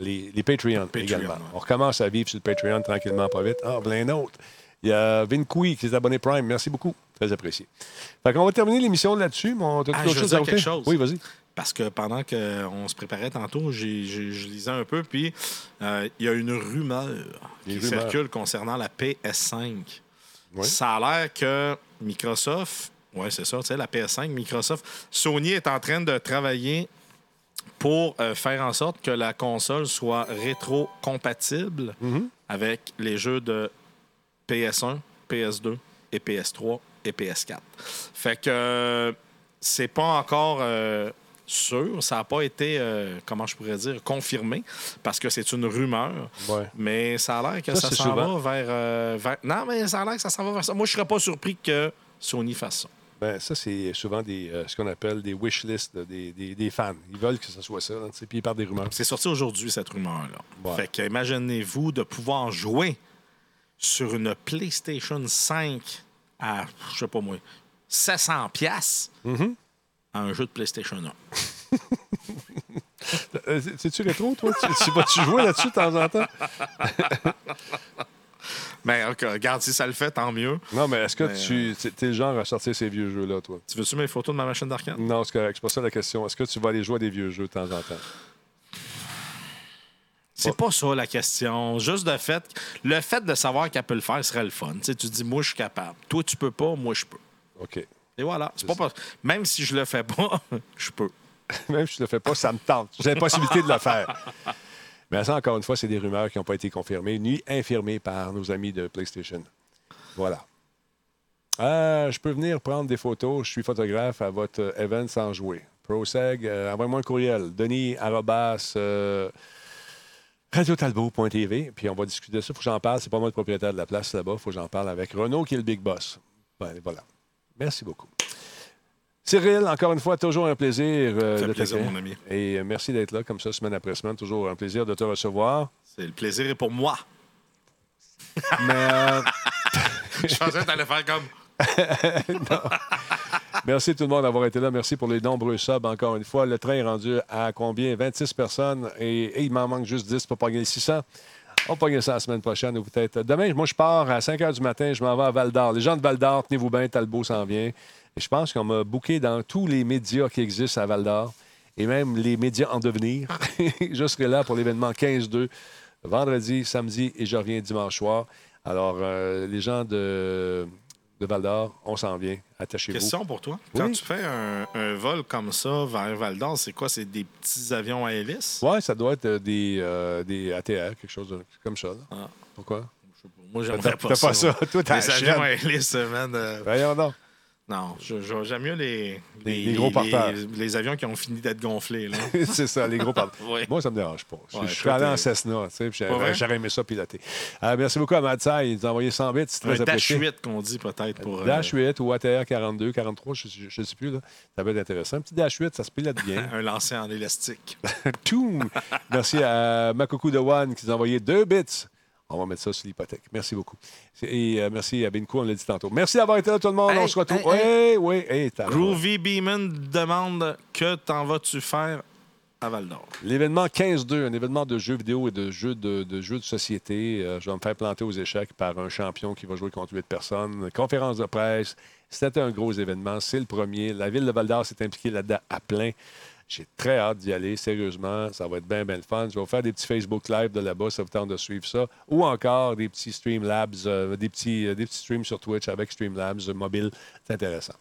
les, les Patreons, Patreon, également. ouais. On recommence à vivre sur le Patreon tranquillement, pas vite. Ah, plein d'autres. Il y a Vinkoui qui s'est abonné Prime. Merci beaucoup. Très apprécié. Fait qu'on va terminer l'émission là-dessus. Mon, t'as Ah, je dire quelque chose. Oui, vas-y. Parce que pendant qu'on se préparait tantôt, je lisais un peu, puis euh, il y a une rumeur Des qui rumeurs. circule concernant la PS5. Oui. Ça a l'air que Microsoft, ouais, c'est ça, tu sais, la PS5, Microsoft, Sony est en train de travailler pour euh, faire en sorte que la console soit rétro-compatible Mm-hmm. avec les jeux de PS1, PS2 et PS3 et PS4. Fait que euh, c'est pas encore euh, sûr, ça n'a pas été, euh, comment je pourrais dire, confirmé, parce que c'est une rumeur. Ouais. Mais ça a l'air que Ça, s'en va vers, vers- Non, mais ça a l'air que ça s'en va vers ça. Moi, je serais pas surpris que Sony fasse ça. Ben, ça, c'est souvent des, euh, ce qu'on appelle des wish lists de- des, des- des fans. Ils veulent que ce soit ça, là, puis ils partent des rumeurs. C'est sorti aujourd'hui, cette rumeur-là. Ouais. Fait que imaginez-vous de pouvoir jouer sur une PlayStation 5 à, je sais pas moi, 700 pièces Mm-hmm. à un jeu de PlayStation 1. Euh, C'est-tu rétro, toi? tu, tu vas-tu jouer là-dessus de temps en temps? Mais ok, regarde, si ça le fait, tant mieux. Non, mais est-ce que Mais, tu es le genre à sortir ces vieux jeux-là, toi? Tu veux-tu mes photos de ma machine d'arcade? Non, c'est correct. C'est pas ça la question. Est-ce que tu vas aller jouer à des vieux jeux de temps en temps? C'est pas ça la question. Juste de fait, le fait de savoir qu'elle peut le faire serait le fun. Tu sais, tu dis, moi, je suis capable. Toi, tu peux pas, moi, je peux. OK. Et voilà. C'est pas pas- Même si je le fais pas, je peux. Même si je le fais pas, ça me tente. J'ai la possibilité de le faire. Mais ça, encore une fois, c'est des rumeurs qui n'ont pas été confirmées ni infirmées par nos amis de PlayStation. Voilà. Euh, je peux venir prendre des photos. Je suis photographe à votre euh, event sans jouer. ProSeg, euh, envoie-moi un courriel. Denis, arrobas, euh, radiotalbot.tv. Puis on va discuter de ça. Il faut que j'en parle. C'est pas moi le propriétaire de la place là-bas. Il faut que j'en parle avec Renaud, qui est le big boss. Ben, voilà. Merci beaucoup. Cyril, encore une fois, toujours un plaisir euh, de plaisir, mon ami. Et euh, merci d'être là comme ça, semaine après semaine. Toujours un plaisir de te recevoir. C'est le plaisir est pour moi. Mais euh, Je pensais que t'allais faire comme. merci tout le monde d'avoir été là. Merci pour les nombreux subs encore une fois. Le train est rendu à combien? 26 personnes et, et il m'en manque juste 10 pour pas gagner 600. On va pogner ça la semaine prochaine ou peut-être. Demain, moi, je pars à 5 h du matin, je m'en vais à Val d'Or. Les gens de Val d'Or, tenez-vous bien, Talbot s'en vient. Je pense qu'on m'a booké dans tous les médias qui existent à Val d'Or et même les médias en devenir. je serai là pour l'événement 15-2, vendredi, samedi et je reviens dimanche soir. Alors, euh, les gens de, de Val d'Or, on s'en vient. Attachez-vous. Question pour toi. Oui. Quand tu fais un, un vol comme ça vers Val d'Or, c'est quoi? C'est des petits avions à hélice? Ouais, ça doit être euh, des, euh, des ATR, quelque chose de- comme ça. Ah. Pourquoi? Moi, j'aimerais pas, pas ça. Toi, t'as Les la avions chienne. à hélice, man. euh, Voyons donc. Non, j'aime mieux les, Les- les gros. Les, les avions qui ont fini d'être gonflés. C'est ça, les gros pardons. Oui. Moi, ça me dérange pas. Je, Ouais, je suis allé en Cessna, tu sais, j'aurais aimé ça piloter. Euh, merci beaucoup à Madsai. Il nous a envoyé 100 bits. C'est un très Dash apprécié. 8 qu'on dit peut-être pour. euh, Dash 8 ou ATR 42, 43, je ne sais plus. Là. Ça va être intéressant. Un petit Dash 8, ça se pilote bien. un lancer en élastique. Tout. Merci à Makoku de One qui nous a envoyé 2 bits. On va mettre ça sur l'hypothèque. Merci beaucoup. Et euh, merci à Binko, on l'a dit tantôt. Merci d'avoir été là, tout le monde. Hey, on se retrouve. hey, Oui, oui. Hey, t'as- Groovy Beeman demande que t'en vas-tu faire à Val d'Or? L'événement 15-2, un événement de jeux vidéo et de jeux de, de jeux de société. Euh, je vais me faire planter aux échecs par un champion qui va jouer contre 8 personnes. Conférence de presse. C'était un gros événement. C'est le premier. La ville de Val d'Or s'est impliquée là-dedans à plein. J'ai très hâte d'y aller, sérieusement. Ça va être bien, bien le fun. Je vais vous faire des petits Facebook Live de là-bas, ça vous tente de suivre ça. Ou encore des petits Streamlabs, euh, des, petits, euh, des petits streams sur Twitch avec Streamlabs mobile. C'est intéressant.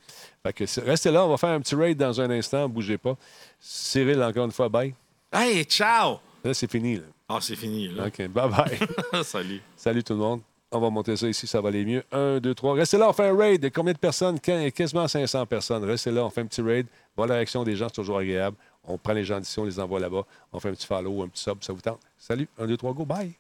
Fait que c'est- restez là, on va faire un petit raid dans un instant, bougez pas. Cyril, encore une fois, bye. Hey, ciao! Là, c'est fini. Là. Ah, c'est fini, là. OK, bye-bye. Salut. Salut tout le monde. On va monter ça ici, ça va aller mieux. Un, deux, trois. Restez là, on fait un raid. Combien de personnes? Qu- Quasiment 500 personnes. Restez là, on fait un petit raid. Voilà la réaction des gens, c'est toujours agréable. On prend les gens d'ici, on les envoie là-bas. On fait un petit follow, un petit sub, ça vous tente. Salut, un, deux, trois, go, bye.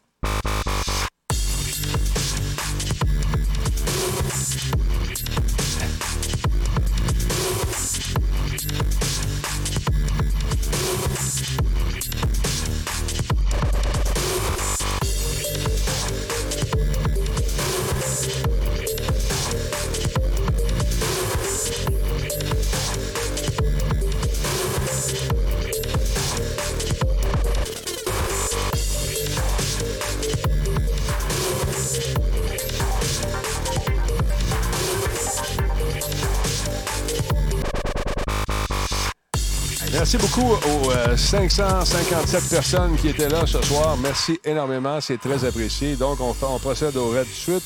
Beaucoup aux euh, 557 personnes qui étaient là ce soir. Merci énormément, c'est très apprécié. Donc, on, procède au raid de suite.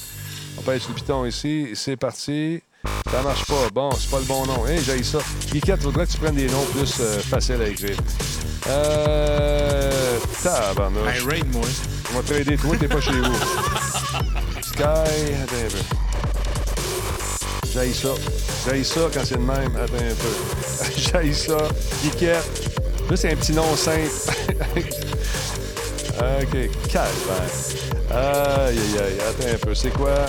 On pèse le piton ici. C'est parti. Ça marche pas. Bon, c'est pas le bon nom. Hé, j'ai ça. Guiquette, faudrait que tu prennes des noms plus euh, faciles à écrire. Euh. Tabarnouche. Hey, raid, moi. On va trader toi, t'es pas chez vous. Sky, attends un peu. J'aille ça. J'aille ça quand c'est le même. Attends un peu. J'aille ça. Geekette. C'est un petit nom simple. OK. Calvaire. Aïe, aïe, aïe. Attends un peu. C'est quoi?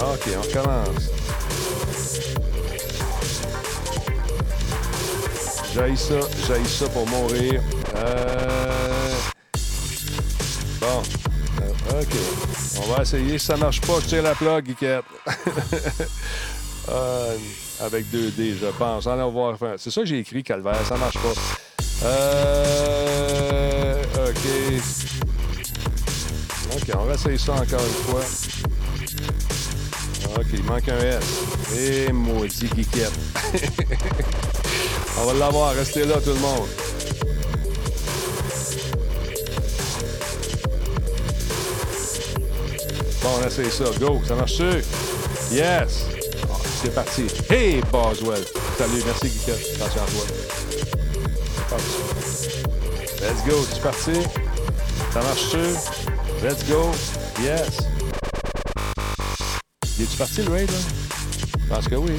OK, on recommence. J'aille ça. J'aille ça pour mourir. Euh... Bon. Euh, OK. On va essayer. Si ça marche pas, je tire la plug, Geekette. Euh, avec 2D, je pense. Allons voir. C'est ça que j'ai écrit, Calvaire. Ça marche pas. Euh... OK. OK, on va essayer ça encore une fois. OK, il manque un S. Et maudit Geekette. on va l'avoir. Restez là, tout le monde. Bon, on essaye ça. Go, ça marche-tu? Yes! Ah, c'est parti. Hey, Boswell! Salut, merci, Guiquette. Attention à toi. Let's go, c'est parti? Ça marche-tu? Let's go. Yes! Il est-tu parti, le raid, là? Pense que oui.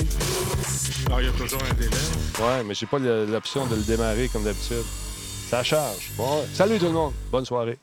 Alors, il y a toujours un délai. Ouais, mais j'ai pas l'option de le démarrer comme d'habitude. Ça charge. Bon, salut tout le monde. Bonne soirée.